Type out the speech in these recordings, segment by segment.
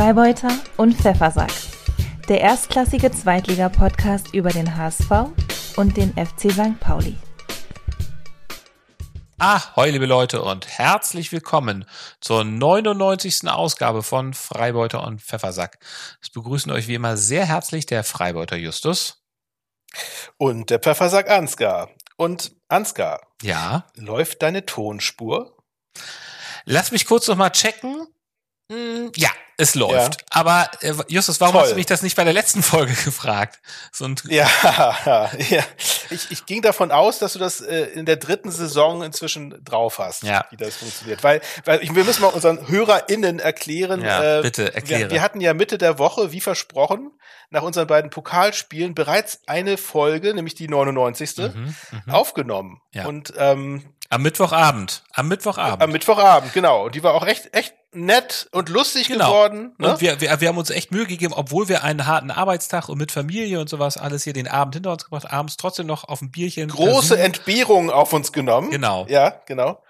Freibeuter und Pfeffersack. Der erstklassige Zweitliga-Podcast über den HSV und den FC St. Pauli. Ahoi, liebe Leute, und herzlich willkommen zur 99. Ausgabe von Freibeuter und Pfeffersack. Es begrüßen euch wie immer sehr herzlich der Freibeuter Justus. Und der Pfeffersack Ansgar. Und Ansgar. Ja. Läuft deine Tonspur? Lass mich kurz noch mal checken. Hm, ja, es läuft. Ja. Aber äh, Justus, warum Toll. hast du mich das nicht bei der letzten Folge gefragt? So ja, ja. Ich, ich ging davon aus, dass du das äh, in der dritten Saison inzwischen drauf hast, ja. wie das funktioniert. Weil, weil ich, wir müssen mal unseren HörerInnen erklären. Ja, äh, bitte, erkläre. Wir, wir hatten ja Mitte der Woche, wie versprochen, nach unseren beiden Pokalspielen bereits eine Folge, nämlich die 99. Mhm, mh. aufgenommen. Ja. Und ähm, am Mittwochabend. Am Mittwochabend. Am Mittwochabend, genau. Und die war auch echt, echt nett und lustig genau. geworden. Ne? Und wir, wir, wir haben uns echt Mühe gegeben, obwohl wir einen harten Arbeitstag und mit Familie und sowas alles hier den Abend hinter uns gebracht, abends trotzdem noch auf ein Bierchen. Große Entbehrung auf uns genommen. Genau. Ja, genau.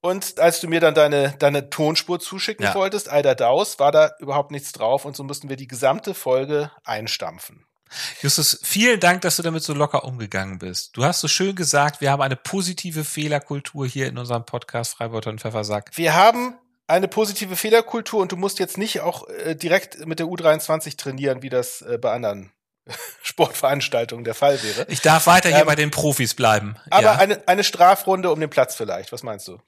Und als du mir dann deine, deine Tonspur zuschicken ja. wolltest, Alter Daus, war da überhaupt nichts drauf und so mussten wir die gesamte Folge einstampfen. Justus, vielen Dank, dass du damit so locker umgegangen bist. Du hast so schön gesagt, wir haben eine positive Fehlerkultur hier in unserem Podcast Freiburger und Pfeffersack. Wir haben eine positive Fehlerkultur und du musst jetzt nicht auch äh, direkt mit der U23 trainieren, wie das äh, bei anderen Sportveranstaltungen der Fall wäre. Ich darf weiter hier ähm, bei den Profis bleiben. Aber ja. eine, eine Strafrunde um den Platz vielleicht. Was meinst du?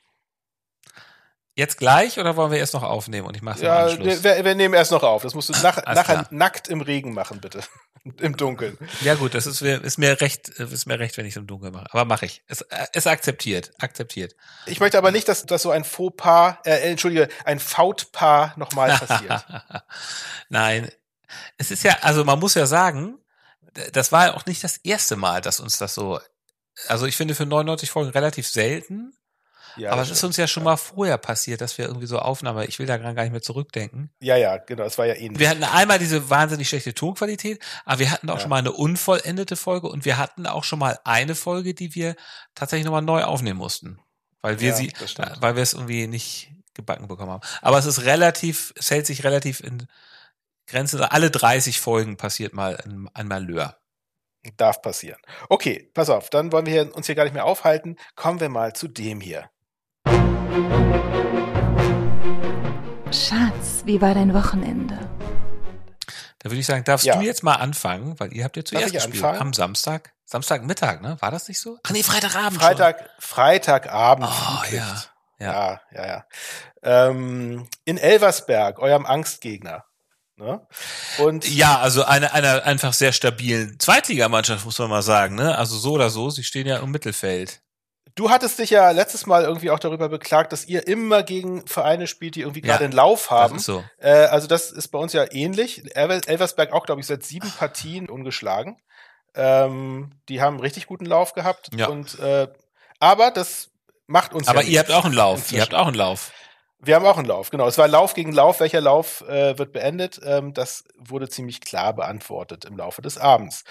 Jetzt gleich oder wollen wir erst noch aufnehmen und ich mache ja, wir, wir, nehmen erst noch auf. Das musst du nach, nachher nackt im Regen machen, bitte. Im Dunkeln. Ja gut, das ist, ist mir recht, ist mir recht, wenn ich es im Dunkeln mache. Aber mache ich. Es ist akzeptiert, akzeptiert. Ich möchte aber nicht, dass, dass so ein Fauxpas, äh, entschuldige, ein Fautpaar nochmal passiert. Nein, es ist ja, also man muss ja sagen, das war ja auch nicht das erste Mal, dass uns das so, also ich finde für 99 Folgen relativ selten ja, aber es ist uns ja schon mal vorher passiert, dass wir irgendwie so Aufnahme, ich will da gar nicht mehr zurückdenken. Ja, ja, genau, es war ja ähnlich. Wir hatten einmal diese wahnsinnig schlechte Tonqualität, aber wir hatten auch ja. schon mal eine unvollendete Folge und wir hatten auch schon mal eine Folge, die wir tatsächlich nochmal neu aufnehmen mussten. Weil wir ja, sie, weil wir es irgendwie nicht gebacken bekommen haben. Aber es ist relativ, es hält sich relativ in Grenzen. Alle 30 Folgen passiert mal ein, ein Malheur. Darf passieren. Okay, pass auf, dann wollen wir uns hier gar nicht mehr aufhalten. Kommen wir mal zu dem hier. Schatz, wie war dein Wochenende? Da würde ich sagen, darfst ja. du jetzt mal anfangen, weil ihr habt ja zuerst gespielt anfangen? am Samstag. Samstagmittag, ne? War das nicht so? Ach nee, Freitagabend. Freitag, schon. Freitagabend. Oh, ja. Ja, ja, ja. ja. Ähm, in Elversberg, eurem Angstgegner. Ne? Und ja, also eine, eine einfach sehr stabilen Zweitligamannschaft, muss man mal sagen. Ne? Also so oder so, sie stehen ja im Mittelfeld. Du hattest dich ja letztes Mal irgendwie auch darüber beklagt, dass ihr immer gegen Vereine spielt, die irgendwie gerade ja, einen Lauf haben. Das so. Äh, also das ist bei uns ja ähnlich. Elversberg auch, glaube ich, seit sieben Partien ungeschlagen. Ähm, die haben einen richtig guten Lauf gehabt. Ja. Und äh, aber das macht uns. Aber ja ihr habt auch einen Lauf. Inzwischen. Ihr habt auch einen Lauf. Wir haben auch einen Lauf, genau. Es war Lauf gegen Lauf. Welcher Lauf äh, wird beendet? Ähm, das wurde ziemlich klar beantwortet im Laufe des Abends.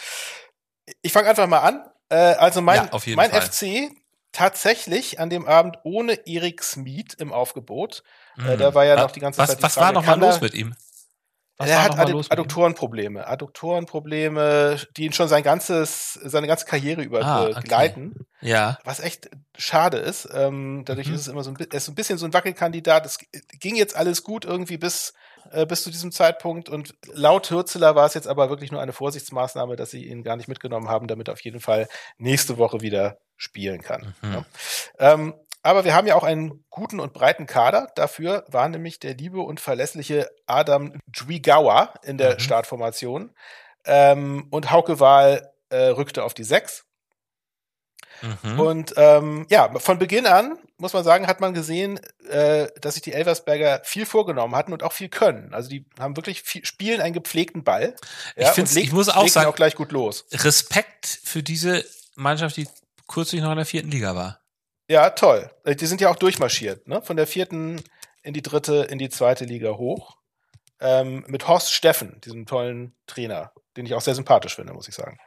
Ich fange einfach mal an. Äh, also mein, ja, mein Fall. FC tatsächlich an dem Abend ohne Erik Smith im Aufgebot. Mhm. Äh, da war ja noch die ganze was, Zeit. Die was Frage, war nochmal los mit ihm? Was er hat Ad Adduktorenprobleme. Adduktorenprobleme, die ihn schon sein ganzes, seine ganze Karriere über ah, okay. begleiten. Ja. Was echt schade ist. Ähm, dadurch mhm. ist es immer so ein, er ist ein bisschen so ein Wackelkandidat. Es ging jetzt alles gut irgendwie bis, äh, bis zu diesem Zeitpunkt. Und laut Hürzeler war es jetzt aber wirklich nur eine Vorsichtsmaßnahme, dass sie ihn gar nicht mitgenommen haben, damit er auf jeden Fall nächste Woche wieder spielen kann. Mhm. Ja. Ähm, aber wir haben ja auch einen guten und breiten Kader. Dafür war nämlich der liebe und verlässliche Adam Dwigawa in der mhm. Startformation. Ähm, und Hauke Wahl äh, rückte auf die Sechs. Mhm. Und ähm, ja, von Beginn an, muss man sagen, hat man gesehen, äh, dass sich die Elversberger viel vorgenommen hatten und auch viel können. Also die haben wirklich viel, spielen einen gepflegten Ball. Ja, ich, find's, ich muss auch sagen, auch gleich gut los. Respekt für diese Mannschaft, die kürzlich noch in der vierten Liga war. Ja, toll. Die sind ja auch durchmarschiert, ne? Von der vierten in die dritte, in die zweite Liga hoch. Ähm, mit Horst Steffen, diesem tollen Trainer, den ich auch sehr sympathisch finde, muss ich sagen.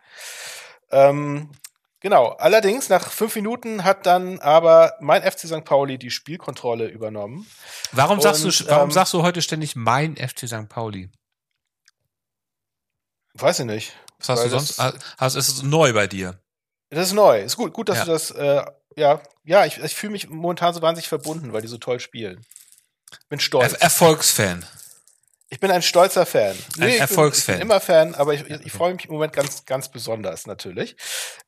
Ähm, Genau, allerdings nach fünf Minuten hat dann aber mein FC St. Pauli die Spielkontrolle übernommen. Warum Und, sagst du, warum ähm, sagst du heute ständig mein FC St. Pauli? Weiß ich nicht. Was hast du sonst? Hast, ist es neu bei dir? Das ist neu. Ist gut, gut, dass ja. du das, äh, ja, ja, ich, ich fühle mich momentan so wahnsinnig verbunden, weil die so toll spielen. Bin stolz. Er Erfolgsfan. Ich bin ein stolzer Fan. Nee, ein Erfolgsfan. Ich bin, immer Fan, aber ich, ich, ich freue mich im Moment ganz, ganz besonders natürlich.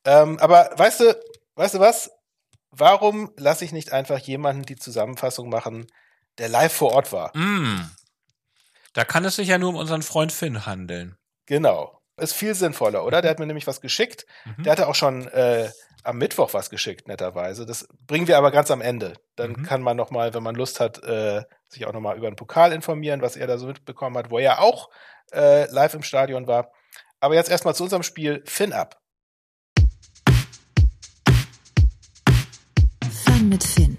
Ähm, aber weißt du, weißt du was? Warum lasse ich nicht einfach jemanden die Zusammenfassung machen, der live vor Ort war? Mm. Da kann es sich ja nur um unseren Freund Finn handeln. Genau. Ist viel sinnvoller, oder? Der hat mir nämlich was geschickt. Mhm. Der hatte auch schon äh, am Mittwoch was geschickt, netterweise. Das bringen wir aber ganz am Ende. Dann mhm. kann man noch mal, wenn man Lust hat, äh, sich auch noch mal über den Pokal informieren, was er da so mitbekommen hat, wo er auch äh, live im Stadion war. Aber jetzt erstmal zu unserem Spiel Finn Up. Fun mit Finn.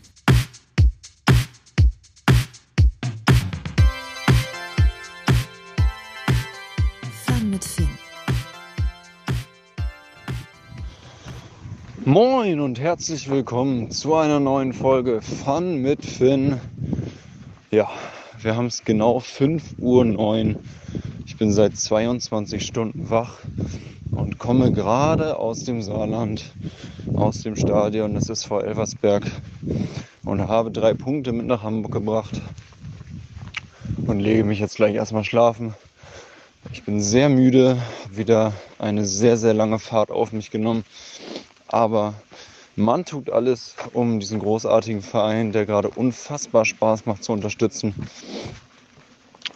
Moin und herzlich willkommen zu einer neuen Folge Fun mit Finn. Ja, wir haben es genau 5.09 Uhr. Ich bin seit 22 Stunden wach und komme gerade aus dem Saarland, aus dem Stadion des SV Elversberg und habe drei Punkte mit nach Hamburg gebracht und lege mich jetzt gleich erstmal schlafen. Ich bin sehr müde, wieder eine sehr, sehr lange Fahrt auf mich genommen aber man tut alles, um diesen großartigen Verein, der gerade unfassbar Spaß macht, zu unterstützen.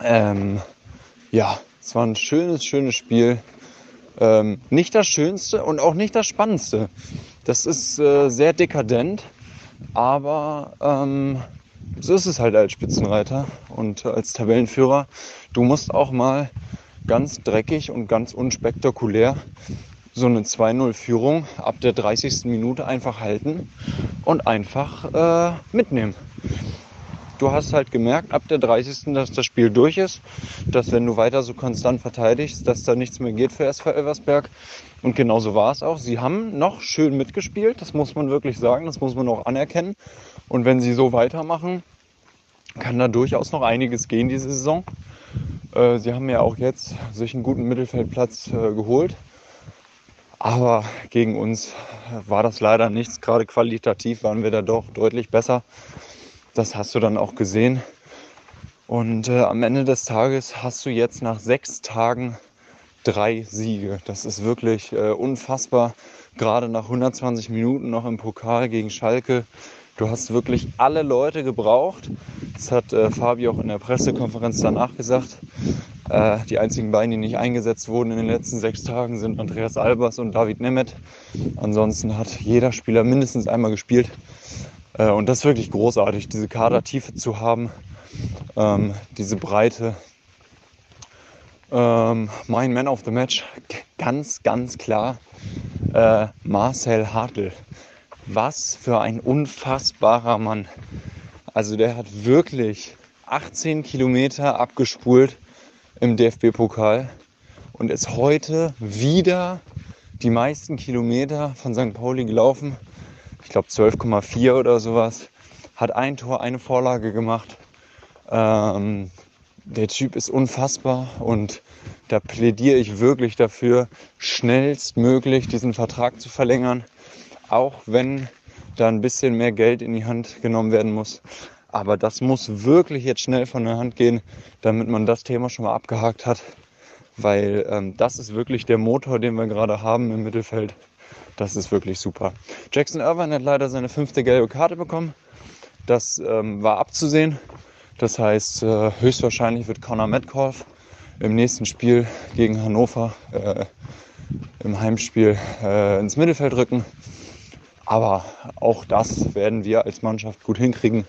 Ähm, ja, es war ein schönes, schönes Spiel. Ähm, nicht das Schönste und auch nicht das Spannendste. Das ist äh, sehr dekadent, aber ähm, so ist es halt als Spitzenreiter und als Tabellenführer. Du musst auch mal ganz dreckig und ganz unspektakulär so eine 2-0-Führung ab der 30. Minute einfach halten und einfach äh, mitnehmen. Du hast halt gemerkt ab der 30. dass das Spiel durch ist, dass wenn du weiter so konstant verteidigst, dass da nichts mehr geht für SV Elversberg. Und genauso war es auch. Sie haben noch schön mitgespielt, das muss man wirklich sagen, das muss man auch anerkennen. Und wenn sie so weitermachen, kann da durchaus noch einiges gehen diese Saison. Äh, sie haben ja auch jetzt sich einen guten Mittelfeldplatz äh, geholt. Aber gegen uns war das leider nichts. Gerade qualitativ waren wir da doch deutlich besser. Das hast du dann auch gesehen. Und äh, am Ende des Tages hast du jetzt nach sechs Tagen drei Siege. Das ist wirklich äh, unfassbar. Gerade nach 120 Minuten noch im Pokal gegen Schalke. Du hast wirklich alle Leute gebraucht. Das hat äh, Fabi auch in der Pressekonferenz danach gesagt. Äh, die einzigen beiden, die nicht eingesetzt wurden in den letzten sechs Tagen, sind Andreas Albers und David Nemeth. Ansonsten hat jeder Spieler mindestens einmal gespielt. Äh, und das ist wirklich großartig, diese Kadertiefe zu haben, ähm, diese Breite. Ähm, mein Man of the Match, ganz, ganz klar, äh, Marcel Hartl. Was für ein unfassbarer Mann. Also der hat wirklich 18 Kilometer abgespult im DFB-Pokal und ist heute wieder die meisten Kilometer von St. Pauli gelaufen. Ich glaube 12,4 oder sowas. Hat ein Tor, eine Vorlage gemacht. Ähm, der Typ ist unfassbar und da plädiere ich wirklich dafür, schnellstmöglich diesen Vertrag zu verlängern, auch wenn da ein bisschen mehr Geld in die Hand genommen werden muss. Aber das muss wirklich jetzt schnell von der Hand gehen, damit man das Thema schon mal abgehakt hat. Weil ähm, das ist wirklich der Motor, den wir gerade haben im Mittelfeld. Das ist wirklich super. Jackson Irvine hat leider seine fünfte gelbe Karte bekommen. Das ähm, war abzusehen. Das heißt, äh, höchstwahrscheinlich wird Conor Metcalf im nächsten Spiel gegen Hannover äh, im Heimspiel äh, ins Mittelfeld rücken. Aber auch das werden wir als Mannschaft gut hinkriegen.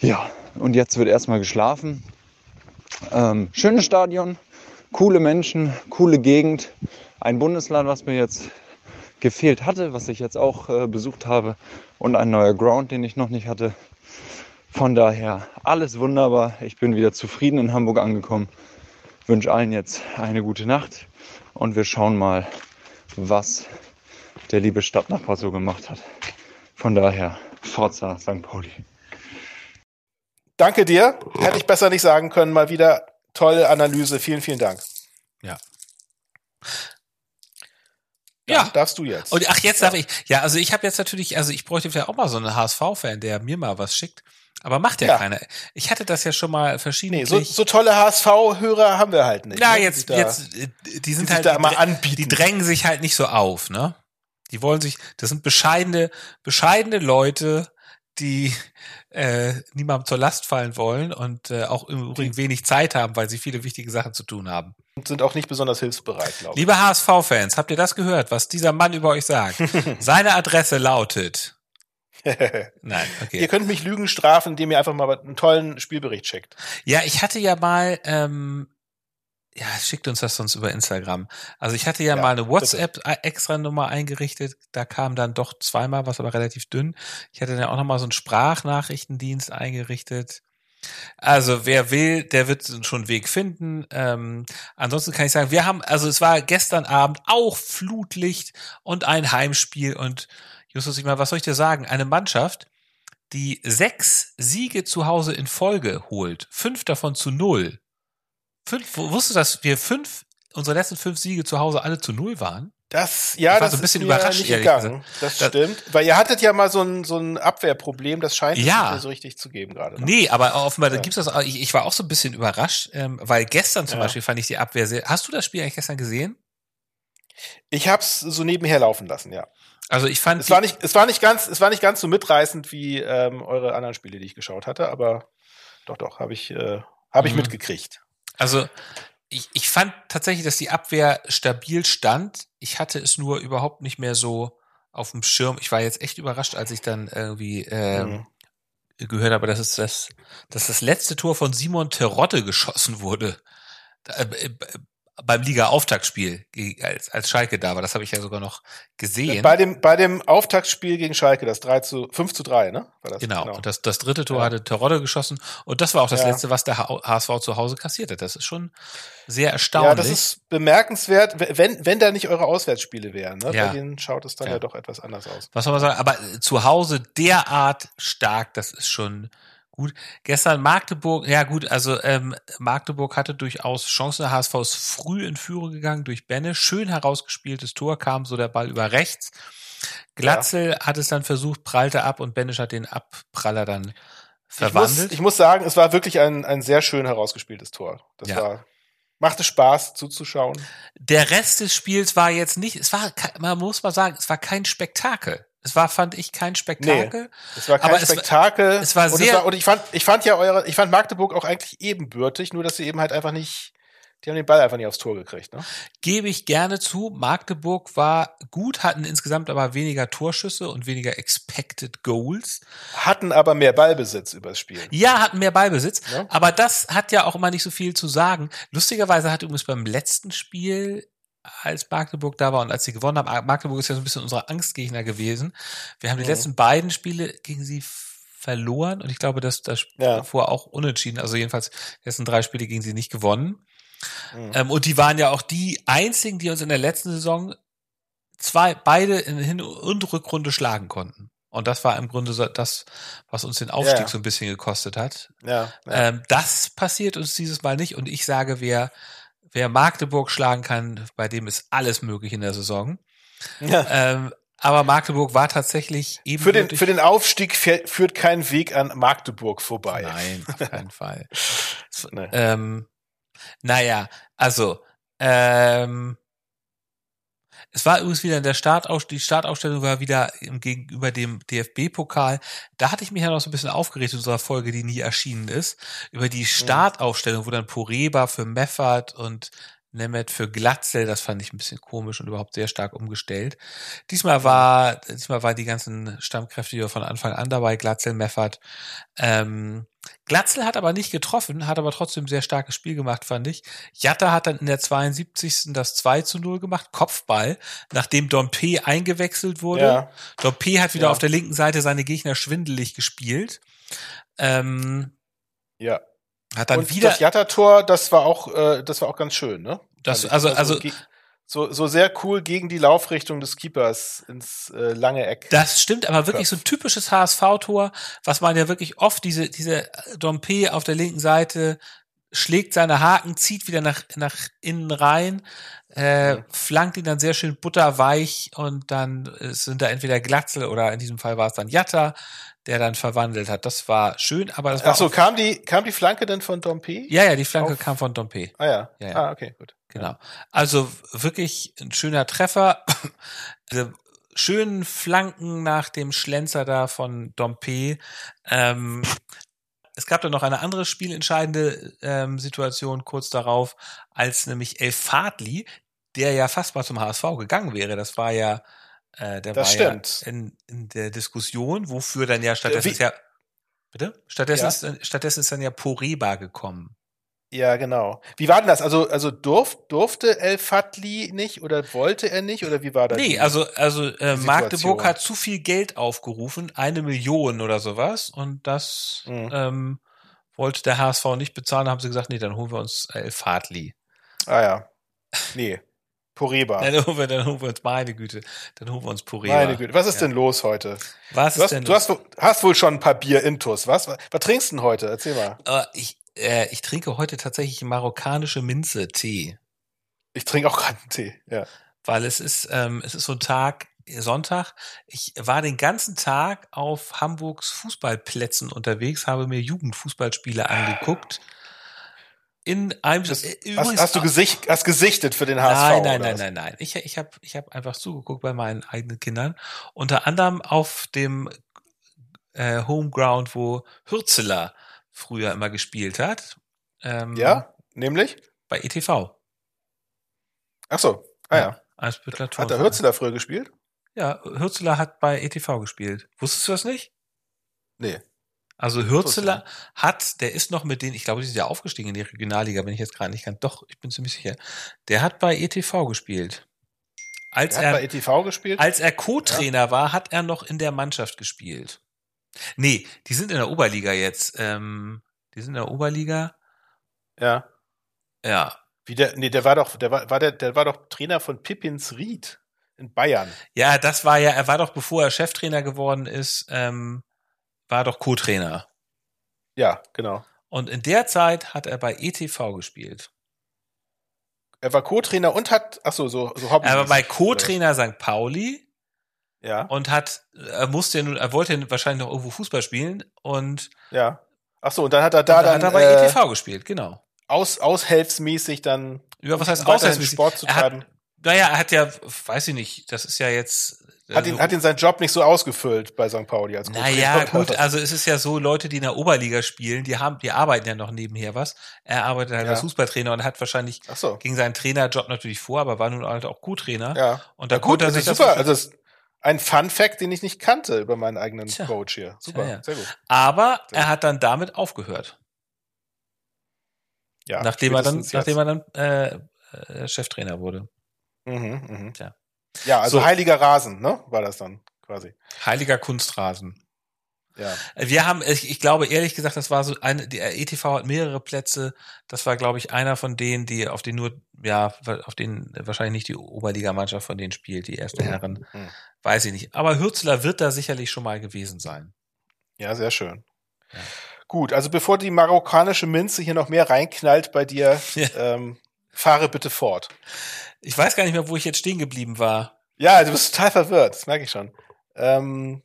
Ja, und jetzt wird erstmal geschlafen. Ähm, schönes Stadion, coole Menschen, coole Gegend. Ein Bundesland, was mir jetzt gefehlt hatte, was ich jetzt auch äh, besucht habe. Und ein neuer Ground, den ich noch nicht hatte. Von daher alles wunderbar. Ich bin wieder zufrieden in Hamburg angekommen. Wünsche allen jetzt eine gute Nacht und wir schauen mal, was der liebe Stadtnachbar so gemacht hat. Von daher, Forza St. Pauli. Danke dir. Hätte ich besser nicht sagen können. Mal wieder tolle Analyse. Vielen, vielen Dank. Ja. Ja, ja. darfst du jetzt. Und ach, jetzt darf ich. Ja, also ich habe jetzt natürlich, also ich bräuchte vielleicht auch mal so einen HSV-Fan, der mir mal was schickt. Aber macht ja, ja. keiner. Ich hatte das ja schon mal verschiedene. Nee, so, so tolle HSV-Hörer haben wir halt nicht. Na, ne? jetzt, jetzt, äh, die sind die halt, da mal anbieten. die drängen sich halt nicht so auf, ne? Die wollen sich, das sind bescheidene, bescheidene Leute, die äh, niemandem zur Last fallen wollen und äh, auch im Übrigen wenig Zeit haben, weil sie viele wichtige Sachen zu tun haben. Und sind auch nicht besonders hilfsbereit, glaube ich. Liebe HSV-Fans, habt ihr das gehört, was dieser Mann über euch sagt? Seine Adresse lautet. Nein, okay. Ihr könnt mich Lügen strafen, indem ihr einfach mal einen tollen Spielbericht checkt. Ja, ich hatte ja mal ähm, ja, schickt uns das sonst über Instagram. Also ich hatte ja, ja mal eine WhatsApp-Extra-Nummer eingerichtet. Da kam dann doch zweimal, was aber relativ dünn. Ich hatte dann auch nochmal so einen Sprachnachrichtendienst eingerichtet. Also wer will, der wird schon einen Weg finden. Ähm, ansonsten kann ich sagen, wir haben, also es war gestern Abend auch Flutlicht und ein Heimspiel. Und Justus, ich mal, was soll ich dir sagen? Eine Mannschaft, die sechs Siege zu Hause in Folge holt, fünf davon zu null Fünf, wusstest du, dass wir fünf, unsere letzten fünf Siege zu Hause alle zu null waren? Das, ja, das so ein bisschen ist überrascht, nicht gegangen. Das, das stimmt. Weil ihr hattet ja mal so ein, so ein Abwehrproblem, das scheint ja. nicht mehr so richtig zu geben gerade. Ne? Nee, aber offenbar ja. gibt's das auch. Ich, ich war auch so ein bisschen überrascht, ähm, weil gestern zum ja. Beispiel fand ich die Abwehr sehr. Hast du das Spiel eigentlich gestern gesehen? Ich hab's so nebenher laufen lassen, ja. Also ich fand. Es war nicht, es war nicht ganz, es war nicht ganz so mitreißend wie ähm, eure anderen Spiele, die ich geschaut hatte, aber doch, doch, habe ich, äh, habe ich mhm. mitgekriegt. Also ich, ich fand tatsächlich, dass die Abwehr stabil stand. Ich hatte es nur überhaupt nicht mehr so auf dem Schirm. Ich war jetzt echt überrascht, als ich dann irgendwie äh, mhm. gehört habe, dass es das, dass das letzte Tor von Simon Terodde geschossen wurde. Äh, äh, beim Liga-Auftaktspiel, als, als Schalke da war. Das habe ich ja sogar noch gesehen. Bei dem, bei dem Auftaktspiel gegen Schalke, das 3 zu, 5 zu 3, ne? Das, genau. genau. Und das, das dritte Tor ja. hatte Terodde geschossen. Und das war auch das ja. letzte, was der HSV zu Hause kassiert hat. Das ist schon sehr erstaunlich. Ja, das ist bemerkenswert, wenn, wenn da nicht eure Auswärtsspiele wären, ne? Ja. Bei denen schaut es dann ja. ja doch etwas anders aus. Was soll man sagen? Aber zu Hause derart stark, das ist schon, Gut, gestern Magdeburg, ja gut, also ähm, Magdeburg hatte durchaus Chancen. Der HSV ist früh in Führung gegangen durch Benne. Schön herausgespieltes Tor, kam so der Ball über rechts. Glatzel ja. hat es dann versucht, prallte ab und Benisch hat den Abpraller dann verwandelt. Ich muss, ich muss sagen, es war wirklich ein, ein sehr schön herausgespieltes Tor. Das ja. war machte Spaß zuzuschauen. Der Rest des Spiels war jetzt nicht, es war, man muss mal sagen, es war kein Spektakel. Es war, fand ich, kein Spektakel. Nee, es war kein aber Spektakel. Es war, es war sehr. Und, war, und, ich fand, ich fand ja eure, ich fand Magdeburg auch eigentlich ebenbürtig, nur dass sie eben halt einfach nicht, die haben den Ball einfach nicht aufs Tor gekriegt. Ne? Gebe ich gerne zu. Magdeburg war gut, hatten insgesamt aber weniger Torschüsse und weniger Expected Goals. Hatten aber mehr Ballbesitz übers Spiel. Ja, hatten mehr Ballbesitz. Ja? Aber das hat ja auch immer nicht so viel zu sagen. Lustigerweise hat übrigens beim letzten Spiel als Magdeburg da war und als sie gewonnen haben. Magdeburg ist ja so ein bisschen unser Angstgegner gewesen. Wir haben die mhm. letzten beiden Spiele gegen sie verloren und ich glaube, dass das ja. davor auch unentschieden. Also jedenfalls die letzten drei Spiele gegen sie nicht gewonnen. Mhm. Ähm, und die waren ja auch die einzigen, die uns in der letzten Saison zwei, beide in Hin- und Rückrunde schlagen konnten. Und das war im Grunde so das, was uns den Aufstieg ja. so ein bisschen gekostet hat. Ja, ja. Ähm, das passiert uns dieses Mal nicht. Und ich sage, wer wer Magdeburg schlagen kann, bei dem ist alles möglich in der Saison. Ja. Ähm, aber Magdeburg war tatsächlich eben. Für den, für den Aufstieg führt kein Weg an Magdeburg vorbei. Nein, auf keinen Fall. nee. ähm, naja, also, ähm, es war übrigens wieder in der Startaus die Startausstellung war wieder gegenüber dem DFB-Pokal. Da hatte ich mich ja noch so ein bisschen aufgeregt in unserer Folge, die nie erschienen ist, über die mhm. Startausstellung, wo dann Poreba für Meffert und Nemeth für Glatzel, das fand ich ein bisschen komisch und überhaupt sehr stark umgestellt. Diesmal war, diesmal waren die ganzen Stammkräfte die von Anfang an dabei, Glatzel, Meffert. Ähm, Glatzel hat aber nicht getroffen, hat aber trotzdem sehr starkes Spiel gemacht, fand ich. Jatta hat dann in der 72. das 2 zu 0 gemacht, Kopfball, nachdem Dompe eingewechselt wurde. Ja. Dompe hat wieder ja. auf der linken Seite seine Gegner schwindelig gespielt. Ähm, ja. Hat dann und wieder. Das Jatta-Tor, das war auch, äh, das war auch ganz schön, ne? Das, also, also, also so, so sehr cool gegen die Laufrichtung des Keepers ins äh, lange Eck. Das stimmt, aber wirklich so ein typisches HSV-Tor, was man ja wirklich oft, diese, diese Dompe auf der linken Seite schlägt seine Haken, zieht wieder nach, nach innen rein, äh, mhm. flankt ihn dann sehr schön butterweich und dann sind da entweder Glatzel oder in diesem Fall war es dann Jatta, der dann verwandelt hat. Das war schön, aber das war. Ach so, kam die, kam die Flanke denn von Dompe? Ja, ja, die Flanke Auf? kam von Dompe. Ah ja. ja, ja. Ah, okay, gut. Genau. Also wirklich ein schöner Treffer. also, schönen Flanken nach dem Schlenzer da von Dompe. Ähm, es gab dann noch eine andere spielentscheidende ähm, Situation kurz darauf, als nämlich El Fadli, der ja fast mal zum HSV gegangen wäre. Das war ja äh, der das war stimmt. ja in, in der Diskussion, wofür dann ja stattdessen ist ja bitte stattdessen ja. ist stattdessen ist dann ja Poreba gekommen. Ja, genau. Wie war denn das? Also, also durf, durfte El Fadli nicht oder wollte er nicht oder wie war das? Nee, also, also äh, Magdeburg hat zu viel Geld aufgerufen, eine Million oder sowas, und das mhm. ähm, wollte der HSV nicht bezahlen, haben sie gesagt, nee, dann holen wir uns El Fadli. Ah ja. Nee. Poreba. Dann holen, wir, dann holen wir uns, meine Güte, dann holen wir uns Poreba. Meine Güte, was ist ja. denn los heute? Was du ist denn du los? Hast, hast wohl schon ein paar Bier intus, was? Was, was trinkst du denn heute? Erzähl mal. Äh, ich, äh, ich trinke heute tatsächlich marokkanische Minze-Tee. Ich trinke auch gerade einen Tee, ja. Weil es ist, ähm, es ist so ein Tag, Sonntag. Ich war den ganzen Tag auf Hamburgs Fußballplätzen unterwegs, habe mir Jugendfußballspiele angeguckt in einem das, äh, hast, hast, du Gesicht, hast gesichtet für den HSV? Nein, nein, nein, nein, nein. Ich, ich habe ich hab einfach zugeguckt bei meinen eigenen Kindern. Unter anderem auf dem äh, Homeground, wo Hürzeler früher immer gespielt hat. Ähm, ja, nämlich? Bei ETV. Ach so, ah ja. ja. Hat der Hürzeler früher gespielt? Ja, Hürzeler hat bei ETV gespielt. Wusstest du das nicht? Nee. Also Hürzeler hat, der ist noch mit denen, ich glaube, die sind ja aufgestiegen in die Regionalliga, wenn ich jetzt gerade nicht kann. Doch, ich bin ziemlich sicher. Der hat bei ETV gespielt. Als er, bei ETV gespielt? Als er Co-Trainer ja. war, hat er noch in der Mannschaft gespielt. Nee, die sind in der Oberliga jetzt. Ähm, die sind in der Oberliga. Ja. Ja. Wie der, nee, der war doch, der war, war der, der war doch Trainer von Pippins Ried in Bayern. Ja, das war ja, er war doch, bevor er Cheftrainer geworden ist, ähm, war doch Co-Trainer. Ja, genau. Und in der Zeit hat er bei ETV gespielt. Er war Co-Trainer und hat, ach so, so, so Hobby. Er war bei Co-Trainer St. Pauli. Ja. Und hat, er musste ja nun, er wollte wahrscheinlich noch irgendwo Fußball spielen und. Ja. Ach so, und dann hat er da dann. Hat er bei äh, ETV gespielt, genau. Aus, aushilfsmäßig dann. Ja, was heißt aushilfsmäßig? Sport zu treiben. Hat, naja, er hat ja, weiß ich nicht, das ist ja jetzt hat ihn, hat ihn sein Job nicht so ausgefüllt bei St. Pauli als Naja, gut, also es ist ja so, Leute, die in der Oberliga spielen, die haben, die arbeiten ja noch nebenher was. Er arbeitet halt ja. als Fußballtrainer und hat wahrscheinlich so. gegen seinen Trainerjob natürlich vor, aber war nun halt auch Co-Trainer. Ja. Und da ja, gut, er sich das super. Also das ein Fun Fact, den ich nicht kannte über meinen eigenen Tja. Coach hier. Super, Tja, ja. sehr gut. Aber sehr er hat dann damit aufgehört. Ja. Nachdem er dann, nachdem er dann äh, äh, Cheftrainer wurde. Mhm, mh. Tja. Ja, also so. heiliger Rasen, ne? War das dann quasi. Heiliger Kunstrasen. Ja. Wir haben, ich, ich glaube ehrlich gesagt, das war so eine, die ETV hat mehrere Plätze. Das war, glaube ich, einer von denen, die auf den nur, ja, auf den wahrscheinlich nicht die Oberligamannschaft von denen spielt, die erste mhm. Herren. Mhm. Weiß ich nicht. Aber Hürzler wird da sicherlich schon mal gewesen sein. Ja, sehr schön. Ja. Gut, also bevor die marokkanische Minze hier noch mehr reinknallt bei dir, ja. ähm, fahre bitte fort. Ich weiß gar nicht mehr, wo ich jetzt stehen geblieben war. Ja, du bist total verwirrt, das merke ich schon. Ähm,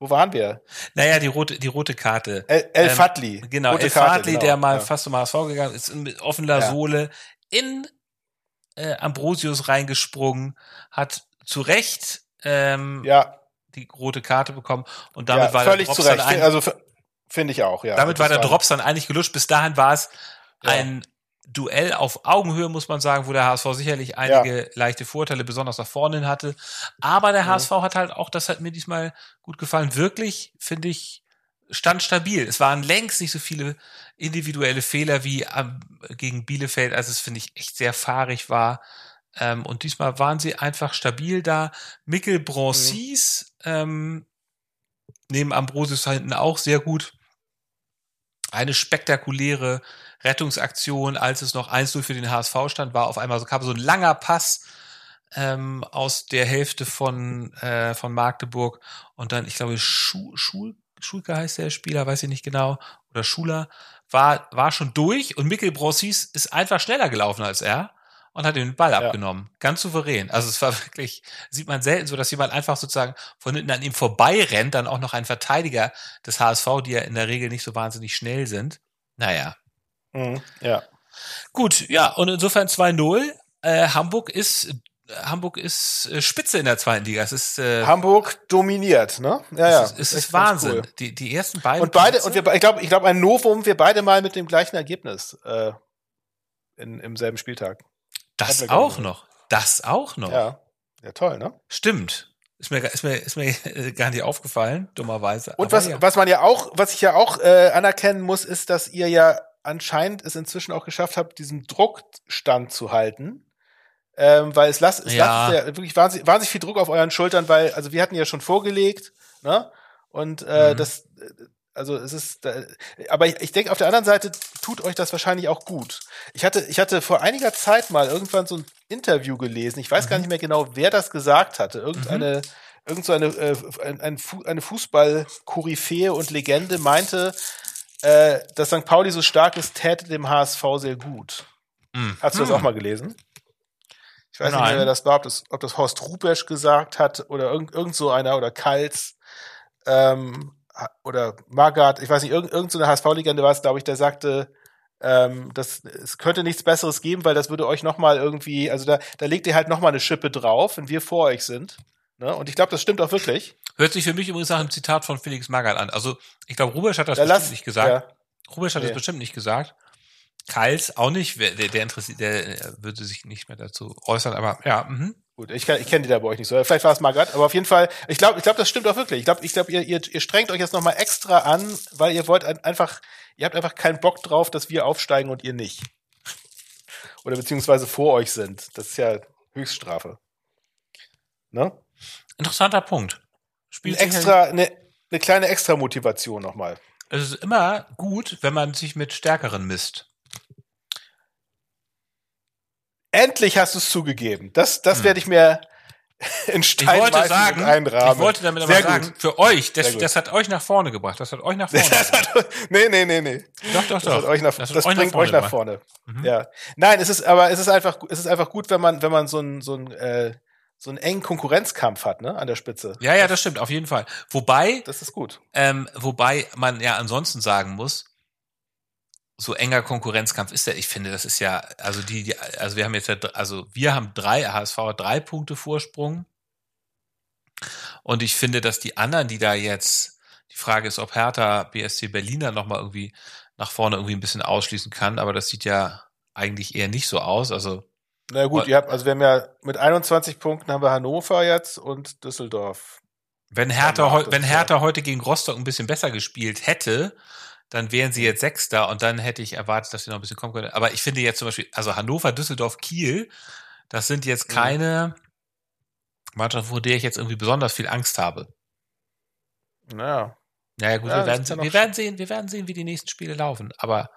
wo waren wir? Naja, die rote, die rote Karte. El, El ähm, Fadli. Genau, rote El Fadli, genau, der mal ja. fast zum HSV gegangen ist, mit offener ja. Sohle in äh, Ambrosius reingesprungen, hat zu Recht ähm, ja. die rote Karte bekommen und damit ja, war völlig der Drops zu Recht. also finde ich auch, ja. Damit war der Drops dann eigentlich gelöscht. Bis dahin war es ein Duell auf Augenhöhe, muss man sagen, wo der HSV sicherlich einige ja. leichte Vorteile besonders nach vorne hin hatte. Aber der mhm. HSV hat halt auch, das hat mir diesmal gut gefallen, wirklich, finde ich, stand stabil. Es waren längst nicht so viele individuelle Fehler wie ähm, gegen Bielefeld, als es, finde ich, echt sehr fahrig war. Ähm, und diesmal waren sie einfach stabil da. Mikkel Broncis, mhm. ähm, neben Ambrosius hinten auch sehr gut eine spektakuläre Rettungsaktion, als es noch 1-0 für den HSV stand, war auf einmal so, kam so ein langer Pass ähm, aus der Hälfte von, äh, von Magdeburg und dann, ich glaube, Schu Schul Schulke heißt der Spieler, weiß ich nicht genau, oder Schuler, war, war schon durch und Mikkel Brossis ist einfach schneller gelaufen als er und hat den Ball ja. abgenommen. Ganz souverän. Also es war wirklich, sieht man selten so, dass jemand einfach sozusagen von hinten an ihm vorbei rennt, dann auch noch ein Verteidiger des HSV, die ja in der Regel nicht so wahnsinnig schnell sind. Naja. Mhm, ja. Gut, ja, und insofern 2-0. Äh, Hamburg ist Hamburg ist äh, Spitze in der zweiten Liga. Es ist äh, Hamburg dominiert, ne? Ja, ja. Es ist, es ist Wahnsinn. Cool. Die, die ersten beiden. Und beide, Plätze? und wir, ich glaube, ich glaube, ein Novum, wir beide mal mit dem gleichen Ergebnis äh, in, im selben Spieltag. Das auch noch. Das auch noch. Ja. Ja, toll, ne? Stimmt. Ist mir, ist mir, ist mir gar nicht aufgefallen, dummerweise. Und was, ja. was man ja auch, was ich ja auch äh, anerkennen muss, ist, dass ihr ja anscheinend es inzwischen auch geschafft habt, diesen Druckstand zu halten. Ähm, weil es lasst, es ja. lasst ja wirklich wahnsinnig, wahnsinnig viel Druck auf euren Schultern, weil, also wir hatten ja schon vorgelegt, ne? Und äh, mhm. das, also es ist, aber ich, ich denke auf der anderen Seite tut euch das wahrscheinlich auch gut. Ich hatte, ich hatte vor einiger Zeit mal irgendwann so ein Interview gelesen. Ich weiß mhm. gar nicht mehr genau, wer das gesagt hatte. Irgendeine, mhm. irgend so eine, äh, ein, ein, eine Fußball-Koryphäe und Legende meinte, äh, dass St. Pauli so stark ist, täte dem HSV sehr gut. Mhm. Hast du das auch mal gelesen? Ich weiß Nein. nicht wer das war, ob das, ob das Horst Rupesch gesagt hat oder irgend, irgend so einer oder Kals. Ähm, oder Magath, ich weiß nicht, irgend, irgend so eine HSV-Legende war es, glaube ich, der sagte, ähm, das, es könnte nichts Besseres geben, weil das würde euch nochmal irgendwie, also da, da legt ihr halt nochmal eine Schippe drauf, wenn wir vor euch sind. Ne? Und ich glaube, das stimmt auch wirklich. Hört sich für mich übrigens nach einem Zitat von Felix Magath an. Also, ich glaube, Rubesch hat das ja, bestimmt lass, nicht gesagt. Ja. Rubesch hat nee. das bestimmt nicht gesagt. Kals auch nicht, der, der interessiert, der würde sich nicht mehr dazu äußern, aber ja, mhm. Gut, ich, ich kenne die da bei euch nicht so. Vielleicht war es Margaret, aber auf jeden Fall, ich glaube, ich glaube, das stimmt auch wirklich. Ich glaube, ich glaube, ihr, ihr, ihr strengt euch jetzt nochmal extra an, weil ihr wollt einfach, ihr habt einfach keinen Bock drauf, dass wir aufsteigen und ihr nicht. Oder beziehungsweise vor euch sind. Das ist ja Höchststrafe. Ne? Interessanter Punkt. Spielt eine extra, eine, eine kleine extra Motivation nochmal. Es ist immer gut, wenn man sich mit Stärkeren misst. Endlich hast du es zugegeben. Das, das hm. werde ich mir in Stein ich wollte sagen, einrahmen. Ich wollte damit aber Sehr sagen, gut. für euch, das, das hat euch nach vorne gebracht. Das hat euch nach vorne gebracht. nee, nee, nee, nee. Doch, doch, das doch. Euch nach, das, das bringt nach euch nach vorne. Mhm. Ja. Nein, es ist, aber es ist einfach, es ist einfach gut, wenn man, wenn man so ein, so ein, äh, so einen engen Konkurrenzkampf hat, ne, an der Spitze. Ja, ja, das stimmt, auf jeden Fall. Wobei, das ist gut. Ähm, wobei man ja ansonsten sagen muss, so enger Konkurrenzkampf ist der. Ich finde, das ist ja, also die, die also wir haben jetzt, ja, also wir haben drei, HSV drei Punkte Vorsprung. Und ich finde, dass die anderen, die da jetzt, die Frage ist, ob Hertha BSC Berliner nochmal irgendwie nach vorne irgendwie ein bisschen ausschließen kann, aber das sieht ja eigentlich eher nicht so aus. Also. Na gut, ihr habt, also wir haben ja mit 21 Punkten haben wir Hannover jetzt und Düsseldorf. Wenn Hertha, wenn Hertha heute gegen Rostock ein bisschen besser gespielt hätte, dann wären sie jetzt Sechster und dann hätte ich erwartet, dass sie noch ein bisschen kommen können. Aber ich finde jetzt zum Beispiel, also Hannover, Düsseldorf, Kiel, das sind jetzt mhm. keine Mannschaft, vor der ich jetzt irgendwie besonders viel Angst habe. Naja. Naja, gut, ja, wir, werden, wir werden sehen, wir werden sehen, wie die nächsten Spiele laufen. Aber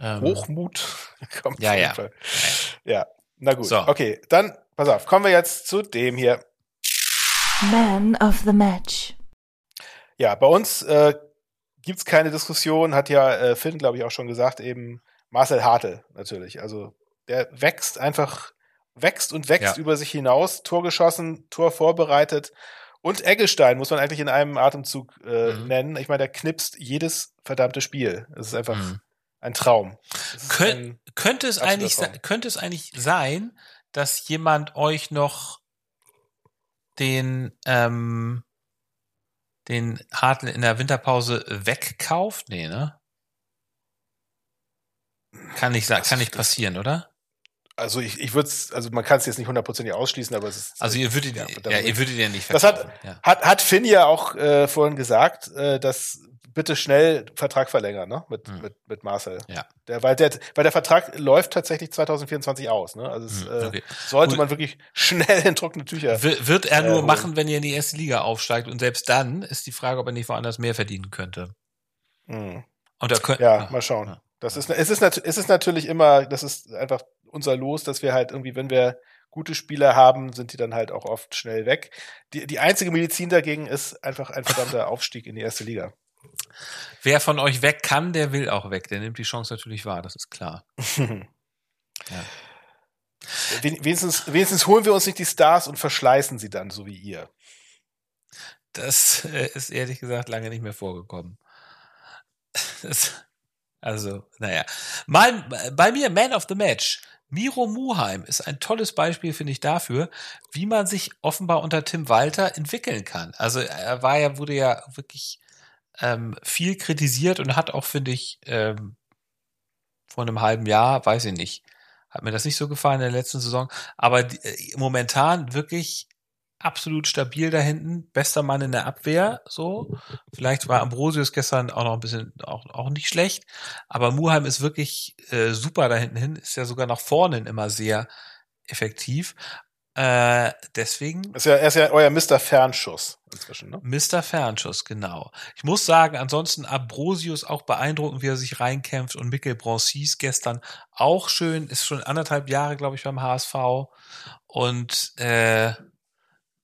ähm, Hochmut kommt ja, ja. ja. Ja, na gut. So. Okay, dann pass auf, kommen wir jetzt zu dem hier. Man of the Match. Ja, bei uns äh, gibt's keine Diskussion, hat ja äh, Finn, glaube ich, auch schon gesagt, eben Marcel Hartl natürlich. Also der wächst einfach, wächst und wächst ja. über sich hinaus, Tor geschossen, Tor vorbereitet. Und Eggestein muss man eigentlich in einem Atemzug äh, mhm. nennen. Ich meine, der knipst jedes verdammte Spiel. Es ist einfach mhm. Ein Traum. Kön ein könnte, es eigentlich, könnte es eigentlich sein, dass jemand euch noch den ähm, den Hartl in der Winterpause wegkauft? Nee, ne? Kann nicht sagen, kann nicht passieren, oder? Also ich, ich würde also man kann es jetzt nicht hundertprozentig ausschließen, aber es ist. Also ihr würdet, ja, ja ihr würdet ja nicht verkaufen. Das hat, ja. hat, hat Finn ja auch äh, vorhin gesagt, äh, dass bitte schnell Vertrag verlängern, ne? Mit, hm. mit, mit Marcel. Ja. Der, weil, der, weil der Vertrag läuft tatsächlich 2024 aus, ne? Also es, hm, okay. äh, sollte Gut. man wirklich schnell in trockene Tücher. W wird er nur äh, machen, wenn ihr in die erste Liga aufsteigt und selbst dann ist die Frage, ob er nicht woanders mehr verdienen könnte. Hm. Und da können, ja, mal schauen. Das ist, es ist, es ist natürlich immer, das ist einfach unser Los, dass wir halt irgendwie, wenn wir gute Spieler haben, sind die dann halt auch oft schnell weg. Die, die einzige Medizin dagegen ist einfach ein verdammter Aufstieg in die erste Liga. Wer von euch weg kann, der will auch weg. Der nimmt die Chance natürlich wahr, das ist klar. ja. Wenigstens, wenigstens holen wir uns nicht die Stars und verschleißen sie dann, so wie ihr. Das äh, ist ehrlich gesagt lange nicht mehr vorgekommen. Das, also, naja. Mein, bei mir Man of the Match. Miro Muheim ist ein tolles Beispiel, finde ich, dafür, wie man sich offenbar unter Tim Walter entwickeln kann. Also er war ja, wurde ja wirklich ähm, viel kritisiert und hat auch, finde ich, ähm, vor einem halben Jahr, weiß ich nicht, hat mir das nicht so gefallen in der letzten Saison, aber äh, momentan wirklich absolut stabil da hinten, bester Mann in der Abwehr, so. Vielleicht war Ambrosius gestern auch noch ein bisschen, auch, auch nicht schlecht, aber Muheim ist wirklich äh, super da hinten hin, ist ja sogar nach vorne immer sehr effektiv. Äh, deswegen. Ist ja, er ist ja euer Mr. Fernschuss inzwischen, ne? Mr. Fernschuss, genau. Ich muss sagen, ansonsten Abrosius auch beeindruckend, wie er sich reinkämpft und Mikkel Broncis gestern auch schön, ist schon anderthalb Jahre, glaube ich, beim HSV und äh,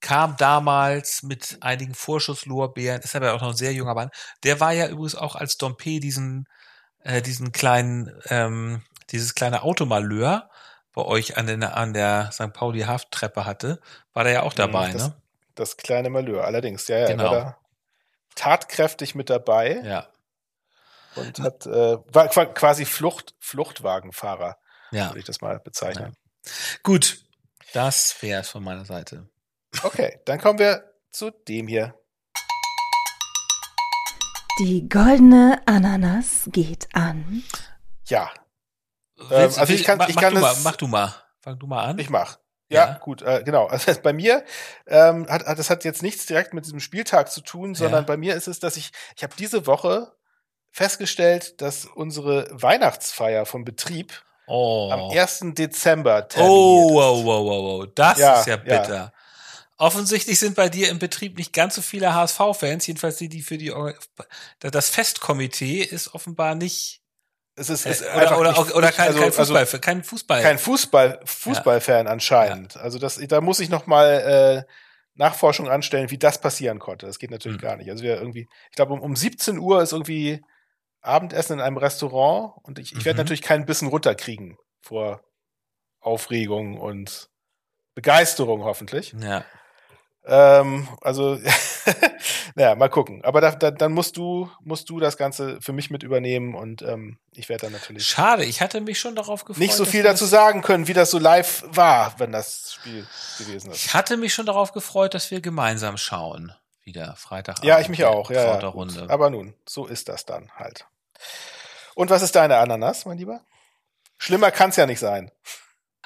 kam damals mit einigen Vorschusslorbeeren, ist aber auch noch ein sehr junger Mann. Der war ja übrigens auch als Dompe diesen, äh, diesen kleinen, ähm, dieses kleine Automalheur bei euch an der, an der St. Pauli Hafttreppe hatte, war der ja auch dabei, das, ne? Das kleine Malheur, allerdings, ja, ja, genau. war da tatkräftig mit dabei. Ja. Und hat, äh, war quasi Flucht, Fluchtwagenfahrer, ja. würde ich das mal bezeichnen. Ja. Gut, das wäre es von meiner Seite. Okay, dann kommen wir zu dem hier. Die goldene Ananas geht an. Ja, ähm, also ich kann, mach, ich kann mach, du mal, mach du mal. Fang du mal an. Ich mach. Ja, ja. gut, äh, genau. Also bei mir ähm, hat, hat das hat jetzt nichts direkt mit diesem Spieltag zu tun, sondern ja. bei mir ist es, dass ich ich habe diese Woche festgestellt, dass unsere Weihnachtsfeier vom Betrieb oh. am 1. Dezember terminiert Oh, wow, wow, wow, wow. Das ja, ist ja bitter. Offensichtlich sind bei dir im Betrieb nicht ganz so viele HSV-Fans, jedenfalls die, die für die das Festkomitee ist offenbar nicht es ist, es äh, oder, oder, nicht, oder kein, also, kein Fußball, also, kein Fußball. Kein Fußball, Fußballfan ja. anscheinend. Ja. Also das, da muss ich noch mal äh, Nachforschung anstellen, wie das passieren konnte. Das geht natürlich mhm. gar nicht. Also wir irgendwie, ich glaube um, um 17 Uhr ist irgendwie Abendessen in einem Restaurant und ich, ich mhm. werde natürlich keinen Bissen runterkriegen vor Aufregung und Begeisterung hoffentlich. Ja. Ähm, also, naja, mal gucken. Aber da, da, dann musst du, musst du das Ganze für mich mit übernehmen und ähm, ich werde dann natürlich. Schade, ich hatte mich schon darauf gefreut. Nicht so viel dazu sagen können, wie das so live war, wenn das Spiel gewesen ist. Ich hatte mich schon darauf gefreut, dass wir gemeinsam schauen. Wieder Freitag. Ja, ich mich auch, ja. ja Runde. Aber nun, so ist das dann halt. Und was ist deine Ananas, mein Lieber? Schlimmer kann's ja nicht sein.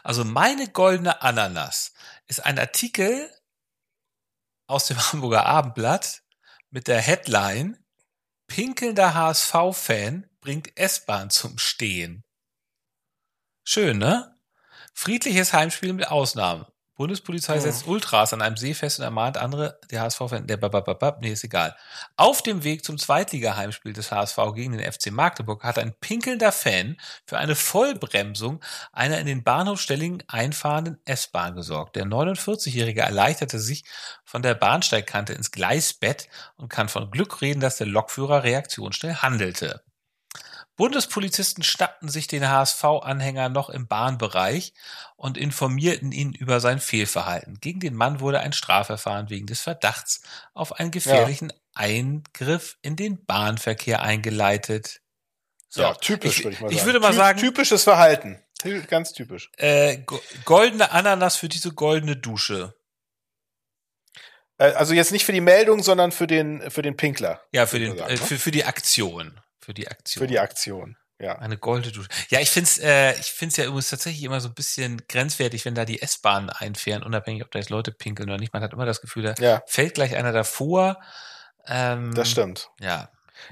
Also meine goldene Ananas ist ein Artikel aus dem Hamburger Abendblatt mit der Headline Pinkelnder HSV-Fan bringt S-Bahn zum Stehen. Schön, ne? Friedliches Heimspiel mit Ausnahmen. Bundespolizei setzt Ultras an einem See fest und ermahnt andere, der HSV-Fan, der babababab, nee, ist egal. Auf dem Weg zum Zweitliga-Heimspiel des HSV gegen den FC Magdeburg hat ein pinkelnder Fan für eine Vollbremsung einer in den Bahnhof Stellingen einfahrenden S-Bahn gesorgt. Der 49-Jährige erleichterte sich von der Bahnsteigkante ins Gleisbett und kann von Glück reden, dass der Lokführer reaktionsschnell handelte. Bundespolizisten schnappten sich den HSV-Anhänger noch im Bahnbereich und informierten ihn über sein Fehlverhalten. Gegen den Mann wurde ein Strafverfahren wegen des Verdachts auf einen gefährlichen ja. Eingriff in den Bahnverkehr eingeleitet. So. Ja, typisch, ich, würde ich mal sagen. Ich würde mal sagen. Typisches Verhalten. Ganz typisch. Äh, goldene Ananas für diese goldene Dusche. Äh, also jetzt nicht für die Meldung, sondern für den, für den Pinkler. Ja, für den, sagen, äh, für, für die Aktion. Für die Aktion. Für die Aktion. Ja. Eine goldene Dusche. Ja, ich find's, äh, ich find's ja übrigens tatsächlich immer so ein bisschen grenzwertig, wenn da die S-Bahnen einfähren, unabhängig, ob da jetzt Leute pinkeln oder nicht. Man hat immer das Gefühl, da ja. fällt gleich einer davor. Ähm, das stimmt. Ja.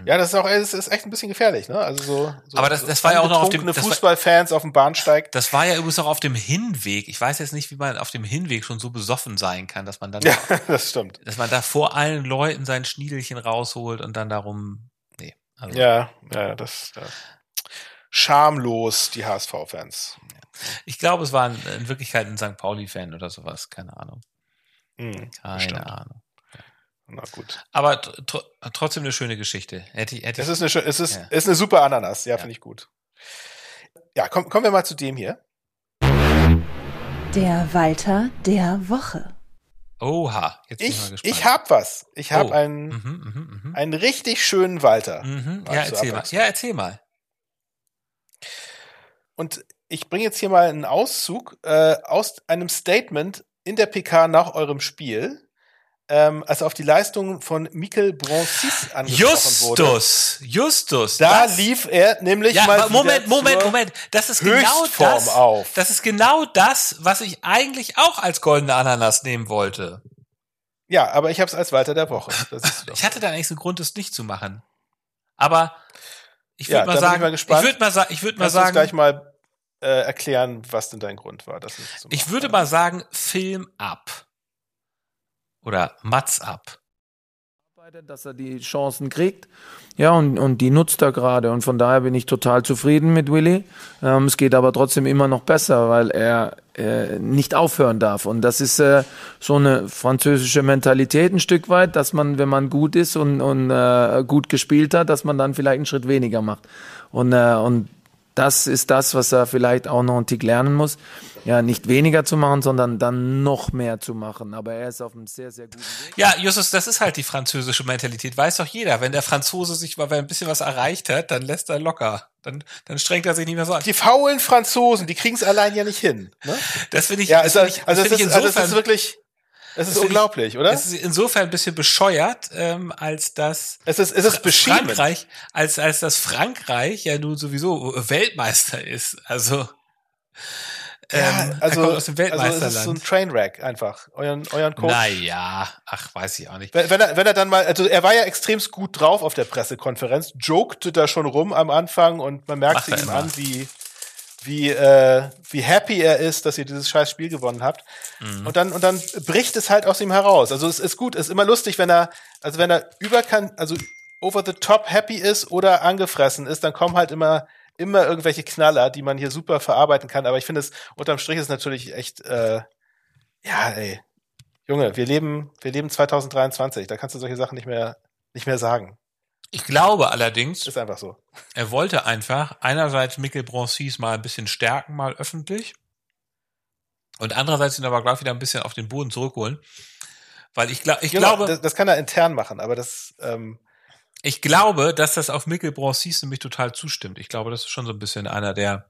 Ja, das ist auch, es ist echt ein bisschen gefährlich, ne? Also so. so Aber das, das war ja auch noch auf dem Fußballfans auf dem Bahnsteig. Das war ja übrigens auch auf dem Hinweg. Ich weiß jetzt nicht, wie man auf dem Hinweg schon so besoffen sein kann, dass man dann, ja, das stimmt, dass man da vor allen Leuten sein Schniedelchen rausholt und dann darum Also, ja, ja, das, das schamlos, die HSV-Fans. Ich glaube, es war in Wirklichkeit ein St. Pauli-Fan oder sowas, keine Ahnung. Hm, keine bestimmt. Ahnung. Na gut. Aber tr trotzdem eine schöne Geschichte. Hätte, hätte es ist eine, es ist, ja. ist eine super Ananas, ja, ja. finde ich gut. Ja, komm, kommen wir mal zu dem hier. Der Walter der Woche. Oha, jetzt bin ich, ich mal gespannt. Ich hab was. Ich habe oh. einen, mhm, mh, mh. einen richtig schönen Walter. Mhm. Ja, erzähl mal. Ja, erzähl mal. Und ich bringe jetzt hier mal einen Auszug äh, aus einem Statement in der PK nach eurem Spiel ähm, als auf die Leistung von Mikel Broncis angesprochen Justus, wurde. Justus, Justus. Da was? lief er nämlich ja, mal Moment, Moment, Moment. Das ist genau das. Auf. Das ist genau das, was ich eigentlich auch als goldene Ananas nehmen wollte. Ja, aber ich habe es als Walter der Woche. ich hatte da eigentlich so einen Grund, es nicht zu machen. Aber ich würde ja, mal sagen, ich, ich würde mal, sa ich würd mal sagen, gleich mal äh, erklären, was denn dein Grund war. Das ich würde mal sagen, Film ab oder Mats ab. Dass er die Chancen kriegt. Ja, und, und die nutzt er gerade. Und von daher bin ich total zufrieden mit Willy. Ähm, es geht aber trotzdem immer noch besser, weil er äh, nicht aufhören darf. Und das ist äh, so eine französische Mentalität ein Stück weit, dass man, wenn man gut ist und, und äh, gut gespielt hat, dass man dann vielleicht einen Schritt weniger macht. Und, äh, und das ist das, was er vielleicht auch noch einen Tick lernen muss. Ja, nicht weniger zu machen, sondern dann noch mehr zu machen. Aber er ist auf einem sehr, sehr guten Weg. Ja, Justus, das ist halt die französische Mentalität. Weiß doch jeder. Wenn der Franzose sich mal ein bisschen was erreicht hat, dann lässt er locker. Dann, dann strengt er sich nicht mehr so an. Die faulen Franzosen, die kriegen es allein ja nicht hin. Ne? Das finde ich, ja, also, ich, also, das ist, insofern, also das ist wirklich, es ist unglaublich, ich, oder? Es ist insofern ein bisschen bescheuert, ähm, als das es ist, es ist Frankreich, als als das Frankreich ja nun sowieso Weltmeister ist. Also ja, ähm, also, aus dem Weltmeisterland. Also es ist so ein Trainwreck einfach. Euren, euren Coach. Naja, ach, weiß ich auch nicht. Wenn, wenn, er, wenn er dann mal, also er war ja extremst gut drauf auf der Pressekonferenz, jokte da schon rum am Anfang und man merkt ihm an, wie, wie, äh, wie happy er ist, dass ihr dieses scheiß Spiel gewonnen habt. Mhm. Und dann, und dann bricht es halt aus ihm heraus. Also es ist gut, es ist immer lustig, wenn er, also wenn er über kann, also over the top happy ist oder angefressen ist, dann kommen halt immer, immer irgendwelche Knaller, die man hier super verarbeiten kann. Aber ich finde es, unterm Strich ist natürlich echt, äh, ja, ey. Junge, wir leben, wir leben 2023, da kannst du solche Sachen nicht mehr, nicht mehr sagen. Ich glaube allerdings, ist einfach so. Er wollte einfach einerseits Mikkel Broncis mal ein bisschen stärken, mal öffentlich. Und andererseits ihn aber gleich wieder ein bisschen auf den Boden zurückholen. Weil ich, glaub, ich genau, glaube. Das, das, kann er intern machen, aber das. Ähm ich glaube, dass das auf Mikkel Broncis nämlich total zustimmt. Ich glaube, das ist schon so ein bisschen einer, der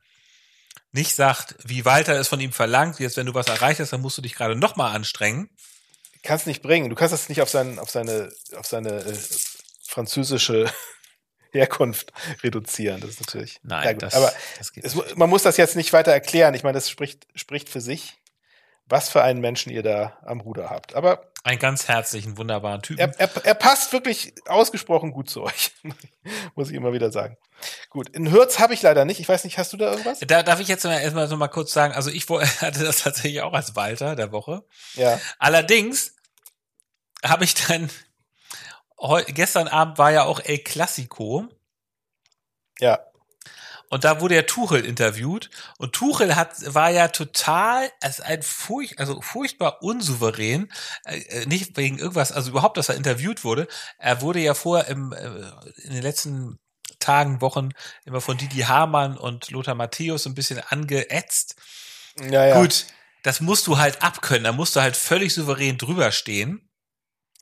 nicht sagt, wie Walter es von ihm verlangt, jetzt wenn du was erreicht hast, dann musst du dich gerade nochmal anstrengen. Kannst nicht bringen. Du kannst das nicht auf, sein, auf seine, auf seine äh, französische Herkunft reduzieren. Das ist natürlich. Nein, ja das, aber das es, man muss das jetzt nicht weiter erklären. Ich meine, das spricht, spricht für sich, was für einen Menschen ihr da am Ruder habt. Aber einen ganz herzlichen, wunderbaren Typen. Er, er, er passt wirklich ausgesprochen gut zu euch, muss ich immer wieder sagen. Gut, in Hürz habe ich leider nicht. Ich weiß nicht, hast du da irgendwas? Da darf ich jetzt mal erstmal so mal kurz sagen. Also ich hatte das tatsächlich auch als Walter der Woche. Ja. Allerdings habe ich dann gestern Abend war ja auch El Clasico. Ja. Und da wurde ja Tuchel interviewt. Und Tuchel hat war ja total als ein furcht also furchtbar unsouverän äh, äh, nicht wegen irgendwas also überhaupt dass er interviewt wurde. Er wurde ja vorher im äh, in den letzten Tagen Wochen immer von Didi Hamann und Lothar Matthäus ein bisschen angeätzt. Ja, ja. gut das musst du halt abkönnen. Da musst du halt völlig souverän drüber stehen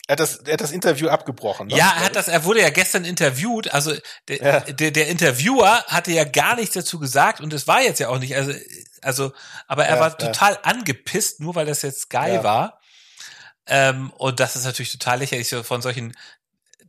er hat das, er hat das Interview abgebrochen. Ne? Ja, er hat das, er wurde ja gestern interviewt. Also der, ja. der, der Interviewer hatte ja gar nichts dazu gesagt und es war jetzt ja auch nicht. Also, also, aber er ja, war total angepisst, nur weil das jetzt geil war. Ähm, und das ist natürlich total lächerlich, so von solchen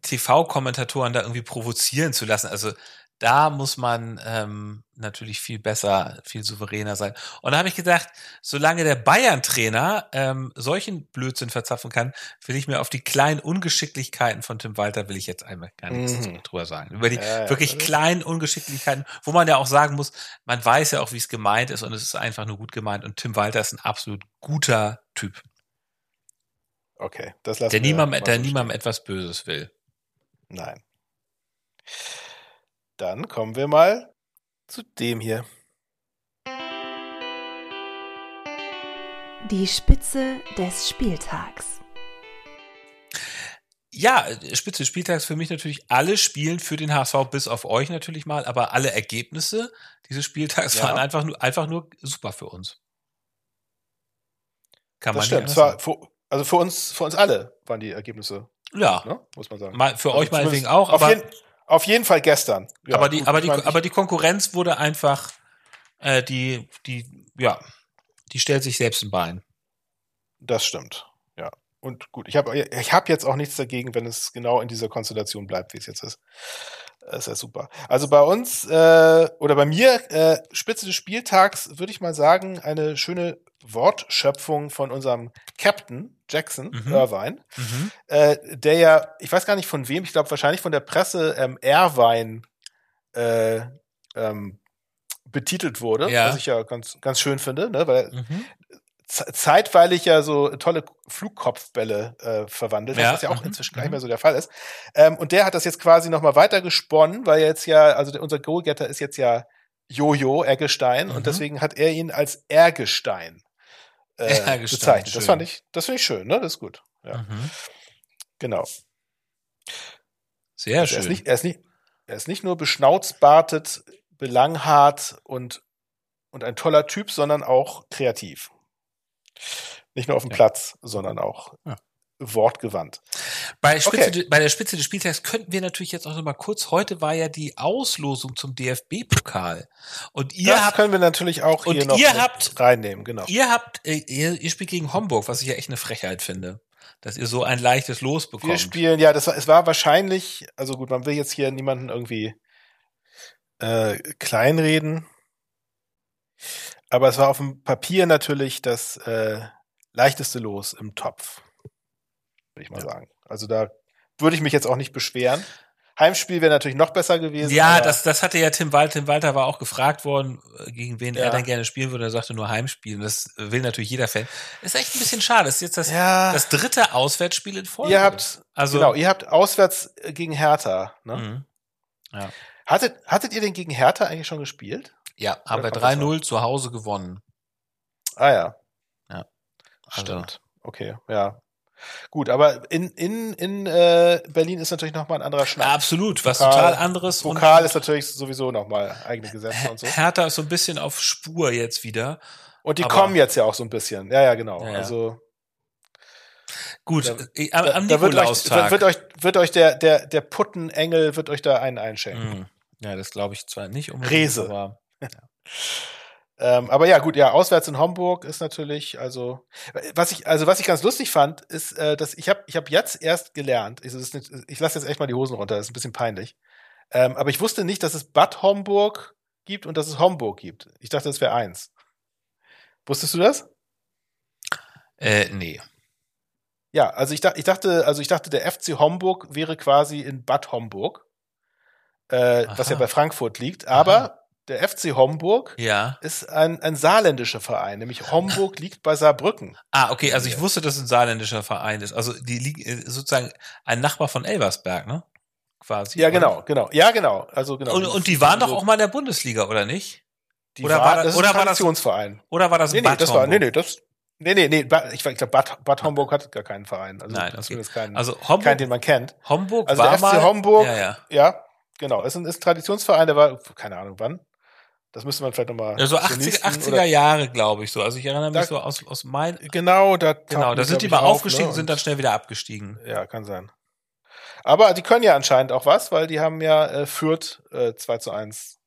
TV-Kommentatoren da irgendwie provozieren zu lassen. Also da muss man ähm, natürlich viel besser, viel souveräner sein. Und da habe ich gedacht, solange der Bayern-Trainer ähm, solchen Blödsinn verzapfen kann, will ich mir auf die kleinen Ungeschicklichkeiten von Tim Walter will ich jetzt einmal gar nichts mhm. drüber sagen. Über die ja, wirklich kleinen Ungeschicklichkeiten, wo man ja auch sagen muss, man weiß ja auch, wie es gemeint ist und es ist einfach nur gut gemeint. Und Tim Walter ist ein absolut guter Typ. Okay, das lassen der wir niemandem, der niemandem etwas Böses will. Nein. Dann kommen wir mal zu dem hier. Die Spitze des Spieltags. Ja, Spitze des Spieltags für mich natürlich alle Spielen für den HSV, bis auf euch natürlich mal, aber alle Ergebnisse dieses Spieltags ja. waren einfach nur, einfach nur super für uns. Kann das man stimmt. Zwar für, also für uns, für uns alle waren die Ergebnisse. Ja. Ne? Muss man sagen. Mal, für also euch meinetwegen auch, aber. Auf jeden, auf jeden Fall gestern. Ja, aber die, gut, aber die, aber die Konkurrenz wurde einfach, äh, die, die, ja, die stellt sich selbst ein Bein. Das stimmt. Ja. Und gut, ich habe ich hab jetzt auch nichts dagegen, wenn es genau in dieser Konstellation bleibt, wie es jetzt ist. Das ist ja super. Also bei uns äh, oder bei mir, äh, Spitze des Spieltags, würde ich mal sagen, eine schöne Wortschöpfung von unserem Captain Jackson mhm. Irvine, mhm. Äh, der ja, ich weiß gar nicht von wem, ich glaube wahrscheinlich von der Presse ähm, Irvine äh, ähm, betitelt wurde, ja. was ich ja ganz, ganz schön finde, ne? weil mhm. Zeitweilig ja so tolle Flugkopfbälle äh, verwandelt, ja. was ja auch mhm. inzwischen gar nicht mehr so der Fall ist. Ähm, und der hat das jetzt quasi nochmal weiter gesponnen, weil jetzt ja, also der, unser Goalgetter ist jetzt ja Jojo Ergestein mhm. und deswegen hat er ihn als Ergestein äh, bezeichnet. Das fand ich, das finde ich schön, ne? Das ist gut. Ja. Mhm. Genau. Sehr also schön. Er ist, nicht, er, ist nicht, er ist nicht nur beschnauzbartet, belanghart und, und ein toller Typ, sondern auch kreativ. Nicht nur auf dem ja. Platz, sondern auch ja wortgewandt. Bei, Spitze, okay. bei der Spitze des Spieltags könnten wir natürlich jetzt auch noch mal kurz, heute war ja die Auslosung zum DFB-Pokal. Und ihr das habt, können wir natürlich auch hier noch ihr habt, reinnehmen, genau. Ihr habt, äh, ihr, ihr spielt gegen Homburg, was ich ja echt eine Frechheit finde. Dass ihr so ein leichtes Los bekommt. Wir spielen, ja, das war, es war wahrscheinlich, also gut, man will jetzt hier niemanden irgendwie äh, kleinreden. Aber es war auf dem Papier natürlich das äh, leichteste Los im Topf würde ich mal ja. sagen. Also da würde ich mich jetzt auch nicht beschweren. Heimspiel wäre natürlich noch besser gewesen. Ja, das, das hatte ja Tim Walter. Tim Walter war auch gefragt worden, äh, gegen wen ja. er dann gerne spielen würde. Er sagte nur Heimspiel. Und das will natürlich jeder Fan. Ist echt ein bisschen schade. Das ist jetzt das, ja. das dritte Auswärtsspiel in Folge. Ihr habt, also, genau, ihr habt auswärts äh, gegen Hertha, ne? Mhm. Ja. Hattet, hattet ihr denn gegen Hertha eigentlich schon gespielt? Ja, haben wir 3-0 zu Hause gewonnen. Ah ja. Ja. Also. Stimmt. Okay, ja. Gut, aber in, in, in äh, Berlin ist natürlich nochmal ein anderer Schnack. absolut, was Pokal, total anderes. Pokal ist natürlich sowieso nochmal eigene Gesetze und so. Hertha ist so ein bisschen auf Spur jetzt wieder. Und die kommen jetzt ja auch so ein bisschen. Ja, ja, genau. Ja, ja. Also Gut, da, äh, am, am da wird euch, wird euch, wird euch der, der, der Puttenengel wird euch da einen einschenken. Mm. Ja, das glaube ich zwar nicht unbedingt. Rese. Aber. Ähm, aber ja, gut, ja, auswärts in Homburg ist natürlich, also was ich, also was ich ganz lustig fand, ist, äh, dass ich habe, ich habe jetzt erst gelernt. Ich, nicht, ich lasse jetzt echt mal die Hosen runter, das ist ein bisschen peinlich. Ähm, aber ich wusste nicht, dass es Bad Homburg gibt und dass es Homburg gibt. Ich dachte, das wäre eins. Wusstest du das? Äh, nee. Ja, also ich, dachte, ich dachte, also ich dachte, der FC Homburg wäre quasi in Bad Homburg, äh, was ja bei Frankfurt liegt. Aber Aha der FC Homburg ja. ist ein, ein saarländischer Verein, nämlich Homburg liegt bei Saarbrücken. Ah, okay, also ich wusste, dass es ein saarländischer Verein ist. Also die liegen äh, sozusagen ein Nachbar von Elversberg, ne? Quasi. Ja, genau, genau. Ja, genau. Also genau. Und, und die waren doch auch mal in der Bundesliga, oder nicht? Die oder war, war das, das oder ein Traditionsverein. Oder war das nee, nee, Bad das Homburg? War, nee, nee, das Nee, nee, nee, ich, ich glaube, Bad, Bad Homburg hat gar keinen Verein. Also Nein, okay. zumindest keinen, also Homburg, keinen, den man kennt. Homburg also war der FC mal, Homburg, ja, ja. ja, genau, ist ein, ist ein Traditionsverein, der war, keine Ahnung wann, das müsste man vielleicht nochmal. Ja, so 80, 80er Jahre, glaube ich so. Also ich erinnere mich da, so aus, aus mein. Genau, da, genau, da sind die mal auf, aufgestiegen, ne? sind dann schnell wieder abgestiegen. Ja, kann sein. Aber die können ja anscheinend auch was, weil die haben ja äh, Fürth äh, 2 zu 1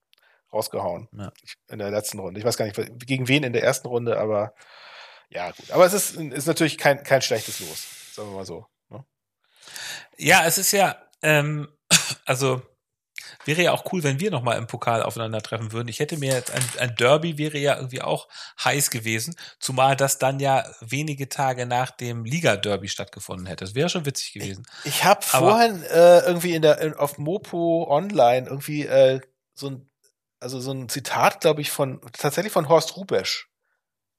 rausgehauen. Ja. In der letzten Runde. Ich weiß gar nicht, gegen wen in der ersten Runde, aber ja, gut. Aber es ist, ist natürlich kein, kein schlechtes Los, sagen wir mal so. Ne? Ja, es ist ja, ähm, also Wäre ja auch cool, wenn wir nochmal im Pokal aufeinandertreffen würden. Ich hätte mir jetzt ein, ein Derby wäre ja irgendwie auch heiß gewesen, zumal das dann ja wenige Tage nach dem Liga-Derby stattgefunden hätte. Das wäre schon witzig gewesen. Ich, ich habe vorhin äh, irgendwie in der auf Mopo Online irgendwie äh, so ein also so ein Zitat, glaube ich, von tatsächlich von Horst Rubesch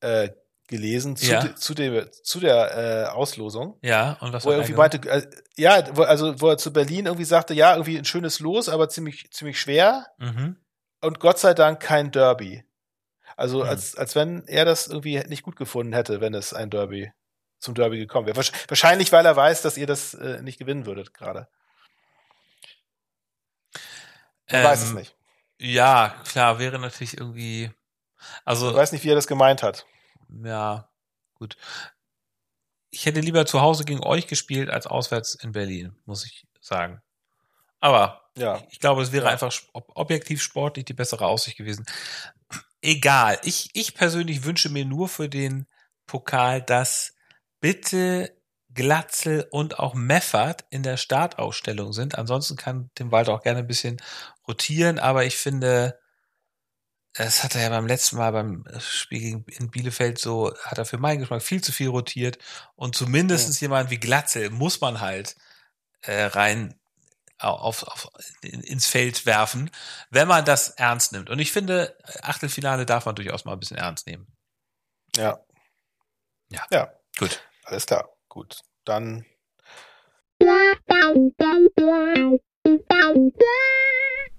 äh, gelesen zu, ja. de, zu, de, zu der äh, Auslosung. Ja, und was wo er irgendwie meinte, äh, ja, wo, also wo er zu Berlin irgendwie sagte, ja, irgendwie ein schönes Los, aber ziemlich, ziemlich schwer. Mhm. Und Gott sei Dank kein Derby. Also mhm. als, als wenn er das irgendwie nicht gut gefunden hätte, wenn es ein Derby zum Derby gekommen wäre. Wahrscheinlich, weil er weiß, dass ihr das äh, nicht gewinnen würdet gerade. Ähm, weiß es ähm, nicht. Ja, klar, wäre natürlich irgendwie. Also. Ich weiß nicht, wie er das gemeint hat. Ja, gut. Ich hätte lieber zu Hause gegen euch gespielt als auswärts in Berlin, muss ich sagen. Aber ja. ich glaube, es wäre ja. einfach objektiv sportlich die bessere Aussicht gewesen. Egal. Ich, ich persönlich wünsche mir nur für den Pokal, dass bitte Glatzel und auch Meffert in der Startausstellung sind. Ansonsten kann Tim Walter auch gerne ein bisschen rotieren, aber ich finde, das hat er ja beim letzten Mal beim Spiel gegen in Bielefeld so, hat er für meinen Geschmack viel zu viel rotiert und zumindest ja. jemand wie Glatzel muss man halt äh, rein auf, auf, ins Feld werfen, wenn man das ernst nimmt. Und ich finde, Achtelfinale darf man durchaus mal ein bisschen ernst nehmen. Ja. Ja. Ja. Gut. Alles klar. Gut. Dann.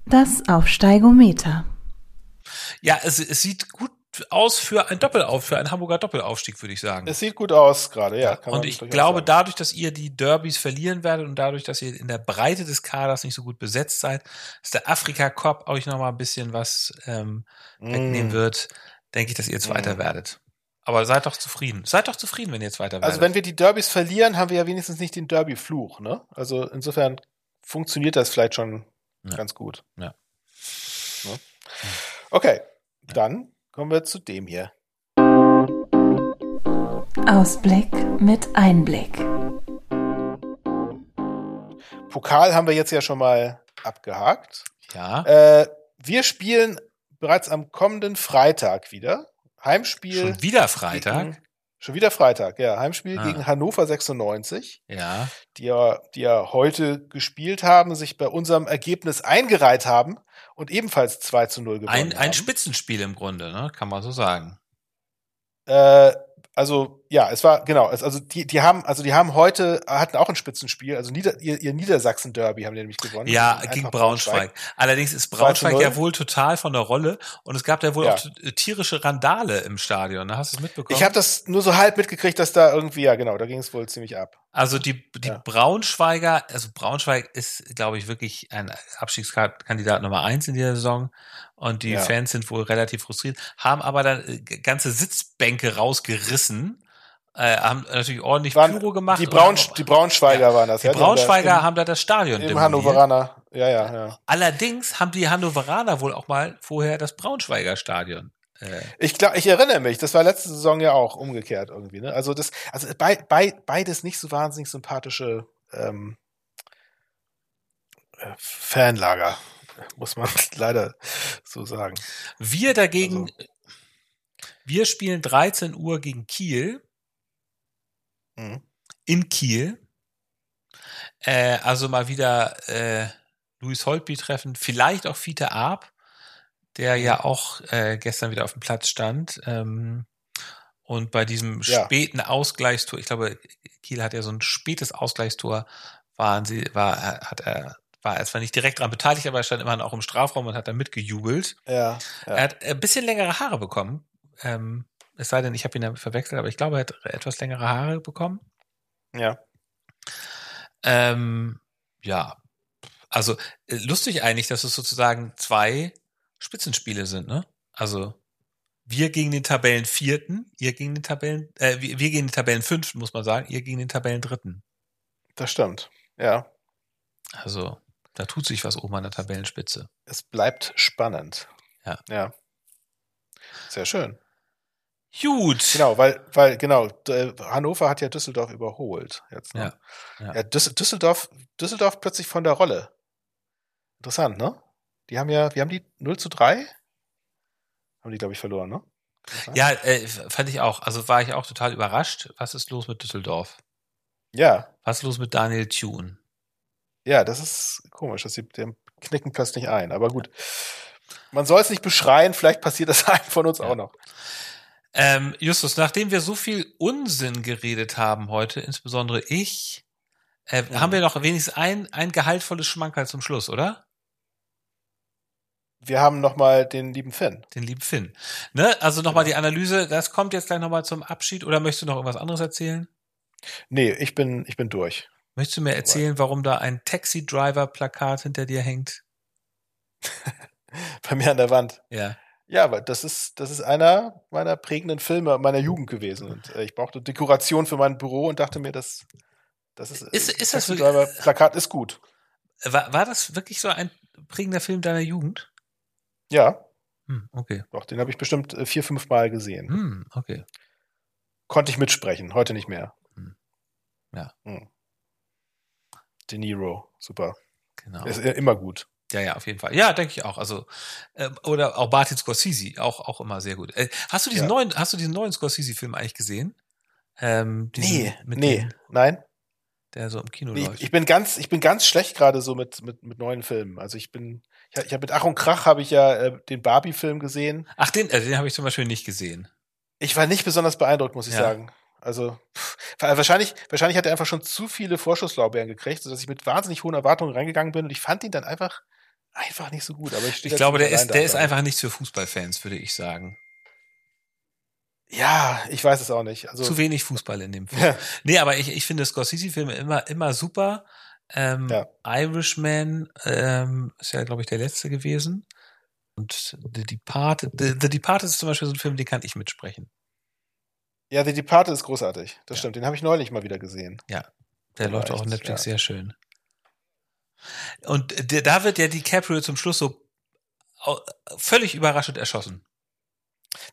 Das Aufsteigometer. Ja, es, es sieht gut aus für ein Doppelauf, für einen Hamburger Doppelaufstieg, würde ich sagen. Es sieht gut aus gerade, ja. und ich glaube, sagen. dadurch, dass ihr die Derbys verlieren werdet und dadurch, dass ihr in der Breite des Kaders nicht so gut besetzt seid, dass der Afrika Cup euch noch mal ein bisschen was ähm, mm. wegnehmen wird, denke ich, dass ihr jetzt mm. weiter werdet. Aber seid doch zufrieden. Seid doch zufrieden, wenn ihr jetzt weiter also, werdet. Also wenn wir die Derbys verlieren, haben wir ja wenigstens nicht den Derby-Fluch, ne? Also insofern funktioniert das vielleicht schon ja. ganz gut. Ja. Ne? Okay, dann kommen wir zu dem hier. Ausblick mit Einblick. Pokal haben wir jetzt ja schon mal abgehakt. Ja. Äh, wir spielen bereits am kommenden Freitag wieder. Heimspiel. Schon wieder Freitag? Schon wieder Freitag, ja. Heimspiel ah. gegen Hannover 96. Ja. Die ja, die ja heute gespielt haben, sich bei unserem Ergebnis eingereiht haben und ebenfalls 2 zu 0 gewonnen ein, Ein Spitzenspiel im Grunde, ne? kann man so sagen. Äh, also ja, es war genau, also die die haben also die haben heute hatten auch ein Spitzenspiel, also Nieder, ihr, ihr Niedersachsen Derby haben die nämlich gewonnen. Ja, gegen Braunschweig. Braunschweig. Allerdings ist Braunschweig ja wohl total von der Rolle und es gab ja wohl ja. auch tierische Randale im Stadion, ne? Hast du es mitbekommen? Ich habe das nur so halb mitgekriegt, dass da irgendwie ja genau, da ging es wohl ziemlich ab. Also die die ja. Braunschweiger, also Braunschweig ist glaube ich wirklich ein Abstiegskandidat Nummer eins in dieser Saison und die ja. Fans sind wohl relativ frustriert, haben aber dann äh, ganze Sitzbänke rausgerissen, äh, haben natürlich ordentlich waren Pyro gemacht. Die, Braun, die Braunschweiger ja, waren das. Die ja, Braunschweiger im, haben da das Stadion Im Hannoveraner, ja, ja, ja. Allerdings haben die Hannoveraner wohl auch mal vorher das Braunschweiger Stadion äh. ich glaube, ich erinnere mich, das war letzte Saison ja auch umgekehrt irgendwie. Ne? Also das, also bei, bei, beides nicht so wahnsinnig sympathische ähm, äh, Fanlager muss man leider so sagen. Wir dagegen, also. wir spielen 13 Uhr gegen Kiel. Mhm. In Kiel. Äh, also mal wieder äh, Luis Holtby treffen, vielleicht auch Fiete Arp, der mhm. ja auch äh, gestern wieder auf dem Platz stand. Ähm, und bei diesem ja. späten Ausgleichstor, ich glaube, Kiel hat ja so ein spätes Ausgleichstor, waren sie, war, hat er war er zwar nicht direkt daran beteiligt, aber er stand immerhin auch im Strafraum und hat da mitgejubelt. Ja, ja. Er hat ein bisschen längere Haare bekommen. Ähm, es sei denn, ich habe ihn damit verwechselt, aber ich glaube, er hat etwas längere Haare bekommen. Ja. Ähm, ja. Also äh, lustig eigentlich, dass es sozusagen zwei Spitzenspiele sind, ne? Also wir gegen den Tabellen vierten, ihr gegen den Tabellen, äh, wir, wir gegen den Tabellen fünften, muss man sagen, ihr gegen den Tabellen dritten. Das stimmt, ja. Also da tut sich was oben an der Tabellenspitze. Es bleibt spannend. Ja. Ja. Sehr schön. Gut. Genau, weil, weil, genau, Hannover hat ja Düsseldorf überholt. Jetzt, ne? ja, ja. ja Düsseldorf, Düsseldorf plötzlich von der Rolle. Interessant, ne? Die haben ja, wir haben die 0 zu 3? Haben die, glaube ich, verloren, ne? Ja, äh, fand ich auch. Also war ich auch total überrascht. Was ist los mit Düsseldorf? Ja. Was ist los mit Daniel Thune? Ja, das ist komisch. Das sieht dem knicken plötzlich ein. Aber gut. Man soll es nicht beschreien, vielleicht passiert das einem von uns ja. auch noch. Ähm, Justus, nachdem wir so viel Unsinn geredet haben heute, insbesondere ich, äh, mhm. haben wir noch wenigstens ein, ein gehaltvolles Schmankerl zum Schluss, oder? Wir haben noch mal den lieben Finn. Den lieben Finn. Ne? Also noch genau. die Analyse, das kommt jetzt gleich noch mal zum Abschied oder möchtest du noch irgendwas anderes erzählen? Nee, ich bin, ich bin durch. Möchtest du mir erzählen, warum da ein Taxi-Driver-Plakat hinter dir hängt? Bei mir an der Wand. Ja. Ja, aber das ist, das ist einer meiner prägenden Filme meiner Jugend gewesen. Und äh, ich brauchte Dekoration für mein Büro und dachte mir, das, das ist, ist, ist das wirklich, Plakat ist gut. War, war das wirklich so ein prägender Film deiner Jugend? Ja. Hm, okay. Doch, den habe ich bestimmt äh, vier, fünf Mal gesehen. Hm, okay. Konnte ich mitsprechen, heute nicht mehr. Hm. Ja. Hm. De Niro, super. Genau. Ist immer gut. Ja, ja, auf jeden Fall. Ja, denke ich auch. Also äh, oder auch Martin Scorsese, auch auch immer sehr gut. Äh, hast du diesen ja. neuen, hast du diesen neuen Scorsese-Film eigentlich gesehen? Ähm, nee, nee, den, nein. Der so im Kino nee, läuft. Ich, bin ganz, ich bin ganz schlecht gerade so mit mit mit neuen Filmen. Also ich bin, ich, ich habe mit Ach und Krach habe ich ja äh, den Barbie-Film gesehen. Ach, den, äh, den habe ich zum Beispiel nicht gesehen. Ich war nicht besonders beeindruckt, muss ich ja. sagen. Also pff, wahrscheinlich, wahrscheinlich hat er einfach schon zu viele Vorschusslaubeeren gekriegt, sodass ich mit wahnsinnig hohen Erwartungen reingegangen bin und ich fand ihn dann einfach einfach nicht so gut. Aber ich, ich glaube, der ist, der ist einfach nichts für Fußballfans, würde ich sagen. Ja, ich weiß es auch nicht. Also, Zu wenig Fußball in dem Film. Ja. Nee, aber ich, ich finde Scorsese-Filme immer, immer super. Ähm, ja. Irishman ähm, ist ja, glaube ich, der letzte gewesen. Und The Departed, The, The Departed ist zum Beispiel so ein Film, den kann ich mitsprechen. Ja, The Departed ist großartig. Das ja. stimmt. Den habe ich neulich mal wieder gesehen. Ja, der, der läuft auch auf Netflix ja. sehr schön. Und da wird ja DiCaprio zum Schluss so völlig überraschend erschossen.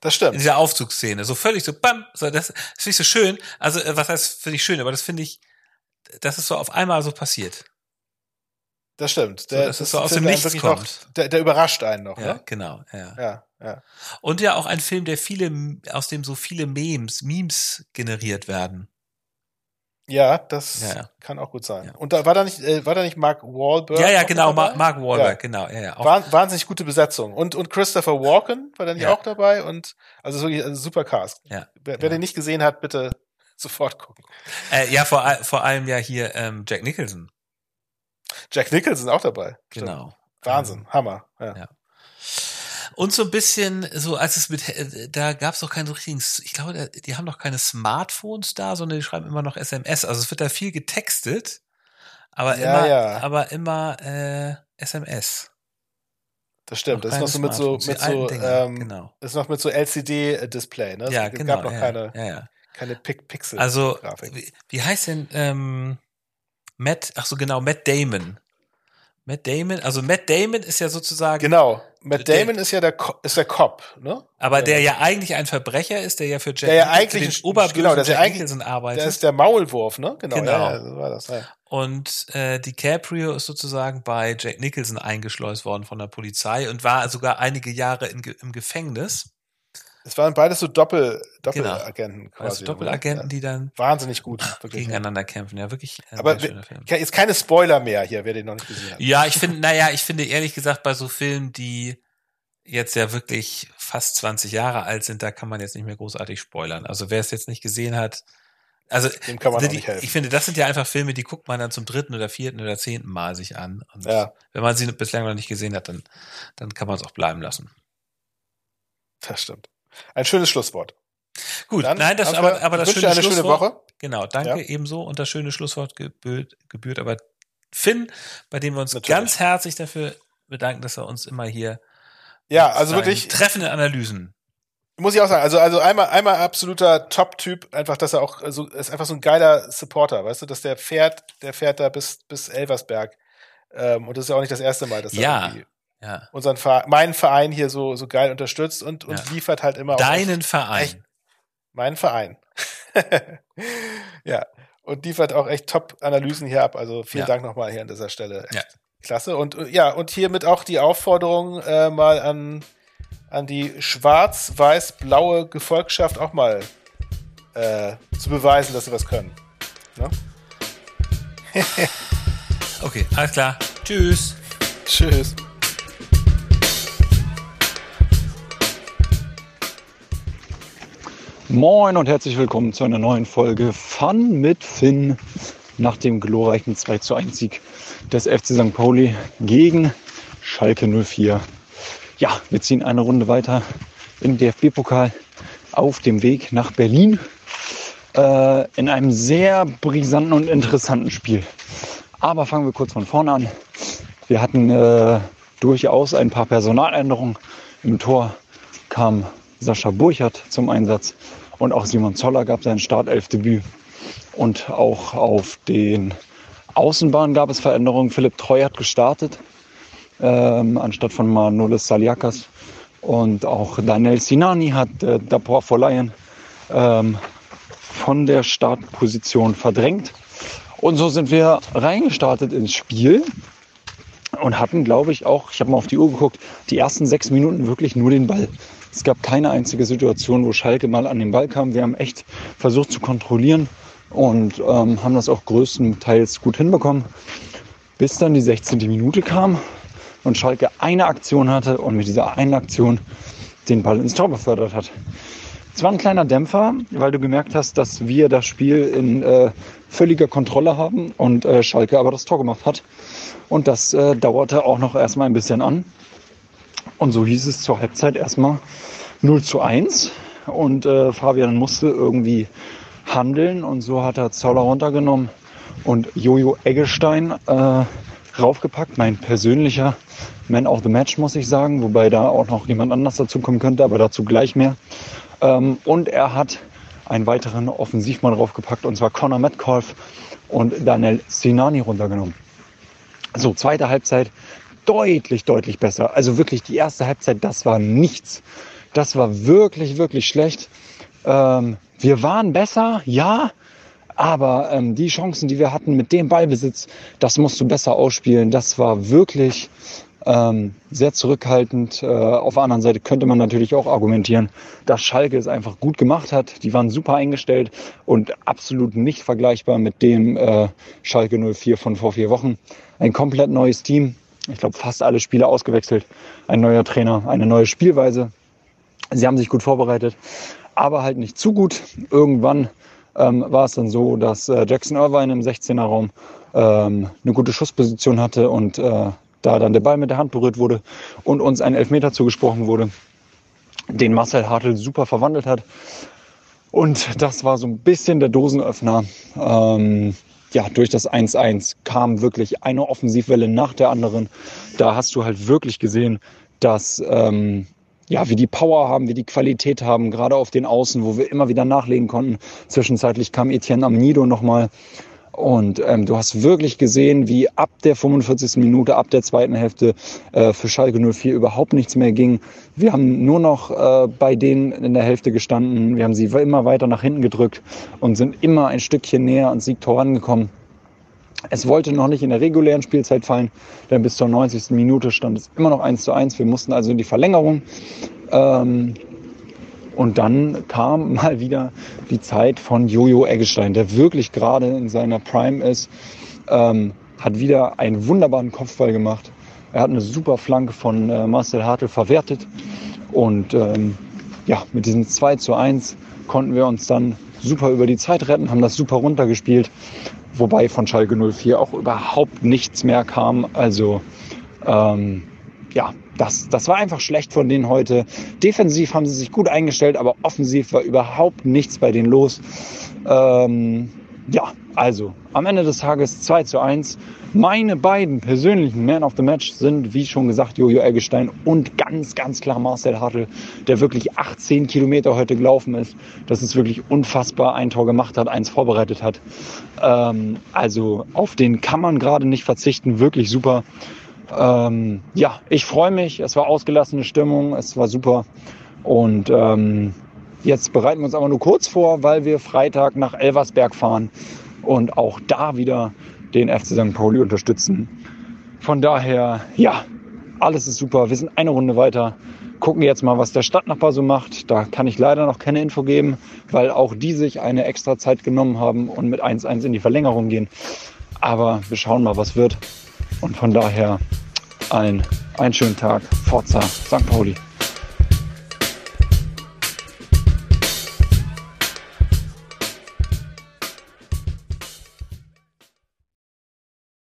Das stimmt. In dieser Aufzugsszene. So völlig so, bam, so, das, das finde ich so schön. Also, äh, was heißt, finde ich schön, aber das finde ich, das ist so auf einmal so passiert. Das stimmt. Der, so, das es so aus dem Nichts kommt. Noch, der, der überrascht einen noch, ja, ne? genau, ja. Ja, ja. Und ja auch ein Film, der viele, aus dem so viele Memes, Memes generiert werden. Ja, das ja, kann auch gut sein. Und da war da nicht, äh, war da nicht Mark Wahlberg? Ja, ja, genau, Mark, Mark Wahlberg, genau, ja, ja. Wah wahnsinnig gute Besetzung. Und, und Christopher Walken war da nicht auch dabei und, also wirklich, also super Cast. Ja. Wer, wer den nicht gesehen hat, bitte sofort gucken. Äh, ja, vor, vor allem ja hier, ähm, Jack Nicholson. Jack Nicholson auch dabei. Genau. Stimmt. Wahnsinn, ähm, Hammer, ja. Und so ein bisschen, so als es mit, äh, da gab es doch keinen richtigen, ich glaube, die haben doch keine Smartphones da, sondern die schreiben immer noch SMS. Also es wird da viel getextet, aber ja, immer, ja. aber immer äh, SMS. Das stimmt. Das ist noch so mit so, mit so, ähm, genau. ist noch mit so LCD-Display, ne? Ja, es genau. gab noch ja, keine, ja, ja. keine Pixel. Also, wie, wie heißt denn ähm, Matt? Ach so genau, Matt Damon. Matt Damon, also Matt Damon ist ja sozusagen. Genau. Matt Damon der, ist ja der, ist der Cop, ne? Aber der, der ja eigentlich ein Verbrecher ist, der ja für Jack der ja eigentlich den Oberbösen genau, der Jack Nicholson arbeitet. Der ist der Maulwurf, ne? Genau. genau. Ja, ja, so war das, ja. Und äh, DiCaprio ist sozusagen bei Jack Nicholson eingeschleust worden von der Polizei und war sogar einige Jahre in, im Gefängnis. Es waren beides so Doppel, Doppelagenten genau. quasi. Also Doppelagenten, die dann wahnsinnig gut wirklich, gegeneinander kämpfen. Ja, wirklich. Aber jetzt keine Spoiler mehr hier, wer den noch nicht gesehen hat. Ja, ich finde, naja, ich finde ehrlich gesagt bei so Filmen, die jetzt ja wirklich fast 20 Jahre alt sind, da kann man jetzt nicht mehr großartig spoilern. Also wer es jetzt nicht gesehen hat, also Dem kann man die, nicht helfen. ich finde, das sind ja einfach Filme, die guckt man dann zum dritten oder vierten oder zehnten Mal sich an. Und ja. wenn man sie bislang noch nicht gesehen hat, dann, dann kann man es auch bleiben lassen. Das stimmt. Ein schönes Schlusswort. Gut, Dann nein, das, aber, aber das schöne eine schöne Woche. Genau, danke ja. ebenso. Und das schöne Schlusswort gebührt, gebührt aber Finn, bei dem wir uns Natürlich. ganz herzlich dafür bedanken, dass er uns immer hier ja, also wirklich treffende Analysen. Muss ich auch sagen, also also einmal einmal absoluter Top-Typ, einfach, dass er auch also ist einfach so ein geiler Supporter, weißt du, dass der fährt, der fährt da bis bis Elversberg ähm, und das ist ja auch nicht das erste Mal, dass er ja. irgendwie ja. unseren Verein, meinen Verein hier so, so geil unterstützt und, und ja. liefert halt immer Deinen Verein. Echt, meinen Verein. ja. Und liefert auch echt Top-Analysen hier ab. Also vielen ja. Dank nochmal hier an dieser Stelle. Echt ja. klasse. Und ja, und hiermit auch die Aufforderung äh, mal an, an die schwarz-weiß-blaue Gefolgschaft auch mal äh, zu beweisen, dass sie was können. Ne? okay, alles klar. Tschüss. Tschüss. Moin und herzlich willkommen zu einer neuen Folge Fun mit Finn nach dem glorreichen 2 zu 1 Sieg des FC St. Pauli gegen Schalke 04. Ja, wir ziehen eine Runde weiter im DFB-Pokal auf dem Weg nach Berlin äh, in einem sehr brisanten und interessanten Spiel. Aber fangen wir kurz von vorne an. Wir hatten äh, durchaus ein paar Personaländerungen. Im Tor kam Sascha Burchardt zum Einsatz und auch Simon Zoller gab sein Startelfdebüt. Und auch auf den Außenbahnen gab es Veränderungen. Philipp Treu hat gestartet ähm, anstatt von Manolis Saliakas. Und auch Daniel Sinani hat äh, Dapor Vorleihen ähm, von der Startposition verdrängt. Und so sind wir reingestartet ins Spiel und hatten, glaube ich, auch, ich habe mal auf die Uhr geguckt, die ersten sechs Minuten wirklich nur den Ball. Es gab keine einzige Situation, wo Schalke mal an den Ball kam. Wir haben echt versucht zu kontrollieren und ähm, haben das auch größtenteils gut hinbekommen. Bis dann die 16. Minute kam und Schalke eine Aktion hatte und mit dieser einen Aktion den Ball ins Tor befördert hat. Es war ein kleiner Dämpfer, weil du gemerkt hast, dass wir das Spiel in äh, völliger Kontrolle haben und äh, Schalke aber das Tor gemacht hat. Und das äh, dauerte auch noch erstmal ein bisschen an. Und so hieß es zur Halbzeit erstmal 0 zu 1. Und äh, Fabian musste irgendwie handeln und so hat er Zoller runtergenommen und Jojo Eggestein äh, raufgepackt. Mein persönlicher Man of the Match, muss ich sagen, wobei da auch noch jemand anders dazu kommen könnte, aber dazu gleich mehr. Ähm, und er hat einen weiteren Offensivmann draufgepackt und zwar Conor Metcalf und Daniel Sinani runtergenommen. So, zweite Halbzeit deutlich, deutlich besser. Also wirklich die erste Halbzeit, das war nichts. Das war wirklich, wirklich schlecht. Ähm, wir waren besser, ja, aber ähm, die Chancen, die wir hatten mit dem Ballbesitz, das musst du besser ausspielen. Das war wirklich ähm, sehr zurückhaltend. Äh, auf der anderen Seite könnte man natürlich auch argumentieren, dass Schalke es einfach gut gemacht hat. Die waren super eingestellt und absolut nicht vergleichbar mit dem äh, Schalke 04 von vor vier Wochen. Ein komplett neues Team. Ich glaube, fast alle Spieler ausgewechselt. Ein neuer Trainer, eine neue Spielweise. Sie haben sich gut vorbereitet, aber halt nicht zu gut. Irgendwann ähm, war es dann so, dass äh, Jackson Irvine im 16er Raum ähm, eine gute Schussposition hatte und äh, da dann der Ball mit der Hand berührt wurde und uns ein Elfmeter zugesprochen wurde, den Marcel Hartl super verwandelt hat. Und das war so ein bisschen der Dosenöffner. Ähm, ja, durch das 1-1 kam wirklich eine Offensivwelle nach der anderen. Da hast du halt wirklich gesehen, dass ähm, ja, wie die Power haben, wie die Qualität haben, gerade auf den Außen, wo wir immer wieder nachlegen konnten. Zwischenzeitlich kam Etienne Amnido nochmal und ähm, du hast wirklich gesehen, wie ab der 45. Minute, ab der zweiten Hälfte äh, für Schalke 04 überhaupt nichts mehr ging. Wir haben nur noch äh, bei denen in der Hälfte gestanden. Wir haben sie immer weiter nach hinten gedrückt und sind immer ein Stückchen näher ans Siegtor angekommen. Es wollte noch nicht in der regulären Spielzeit fallen, denn bis zur 90. Minute stand es immer noch 1 zu 1. Wir mussten also in die Verlängerung. Ähm, und dann kam mal wieder die Zeit von Jojo Eggestein, der wirklich gerade in seiner Prime ist, ähm, hat wieder einen wunderbaren Kopfball gemacht. Er hat eine super Flanke von äh, Marcel Hartl verwertet. Und ähm, ja, mit diesem 2 zu 1 konnten wir uns dann super über die Zeit retten, haben das super runtergespielt. Wobei von Schalke 04 auch überhaupt nichts mehr kam. Also ähm, ja, das, das war einfach schlecht von denen heute. Defensiv haben sie sich gut eingestellt, aber offensiv war überhaupt nichts bei denen los. Ähm, ja, also am Ende des Tages 2 zu 1. Meine beiden persönlichen Man of the Match sind, wie schon gesagt, Jojo Eggestein und ganz, ganz klar Marcel Hartl, der wirklich 18 Kilometer heute gelaufen ist. Das ist wirklich unfassbar. Ein Tor gemacht hat, eins vorbereitet hat. Ähm, also auf den kann man gerade nicht verzichten. Wirklich super. Ähm, ja, ich freue mich. Es war ausgelassene Stimmung. Es war super. Und ähm, jetzt bereiten wir uns aber nur kurz vor, weil wir Freitag nach Elversberg fahren und auch da wieder den FC St. Pauli unterstützen. Von daher, ja, alles ist super. Wir sind eine Runde weiter. Gucken jetzt mal, was der Stadtnachbar so macht. Da kann ich leider noch keine Info geben, weil auch die sich eine extra Zeit genommen haben und mit 1-1 in die Verlängerung gehen. Aber wir schauen mal, was wird. Und von daher ein, einen schönen Tag. Forza St. Pauli.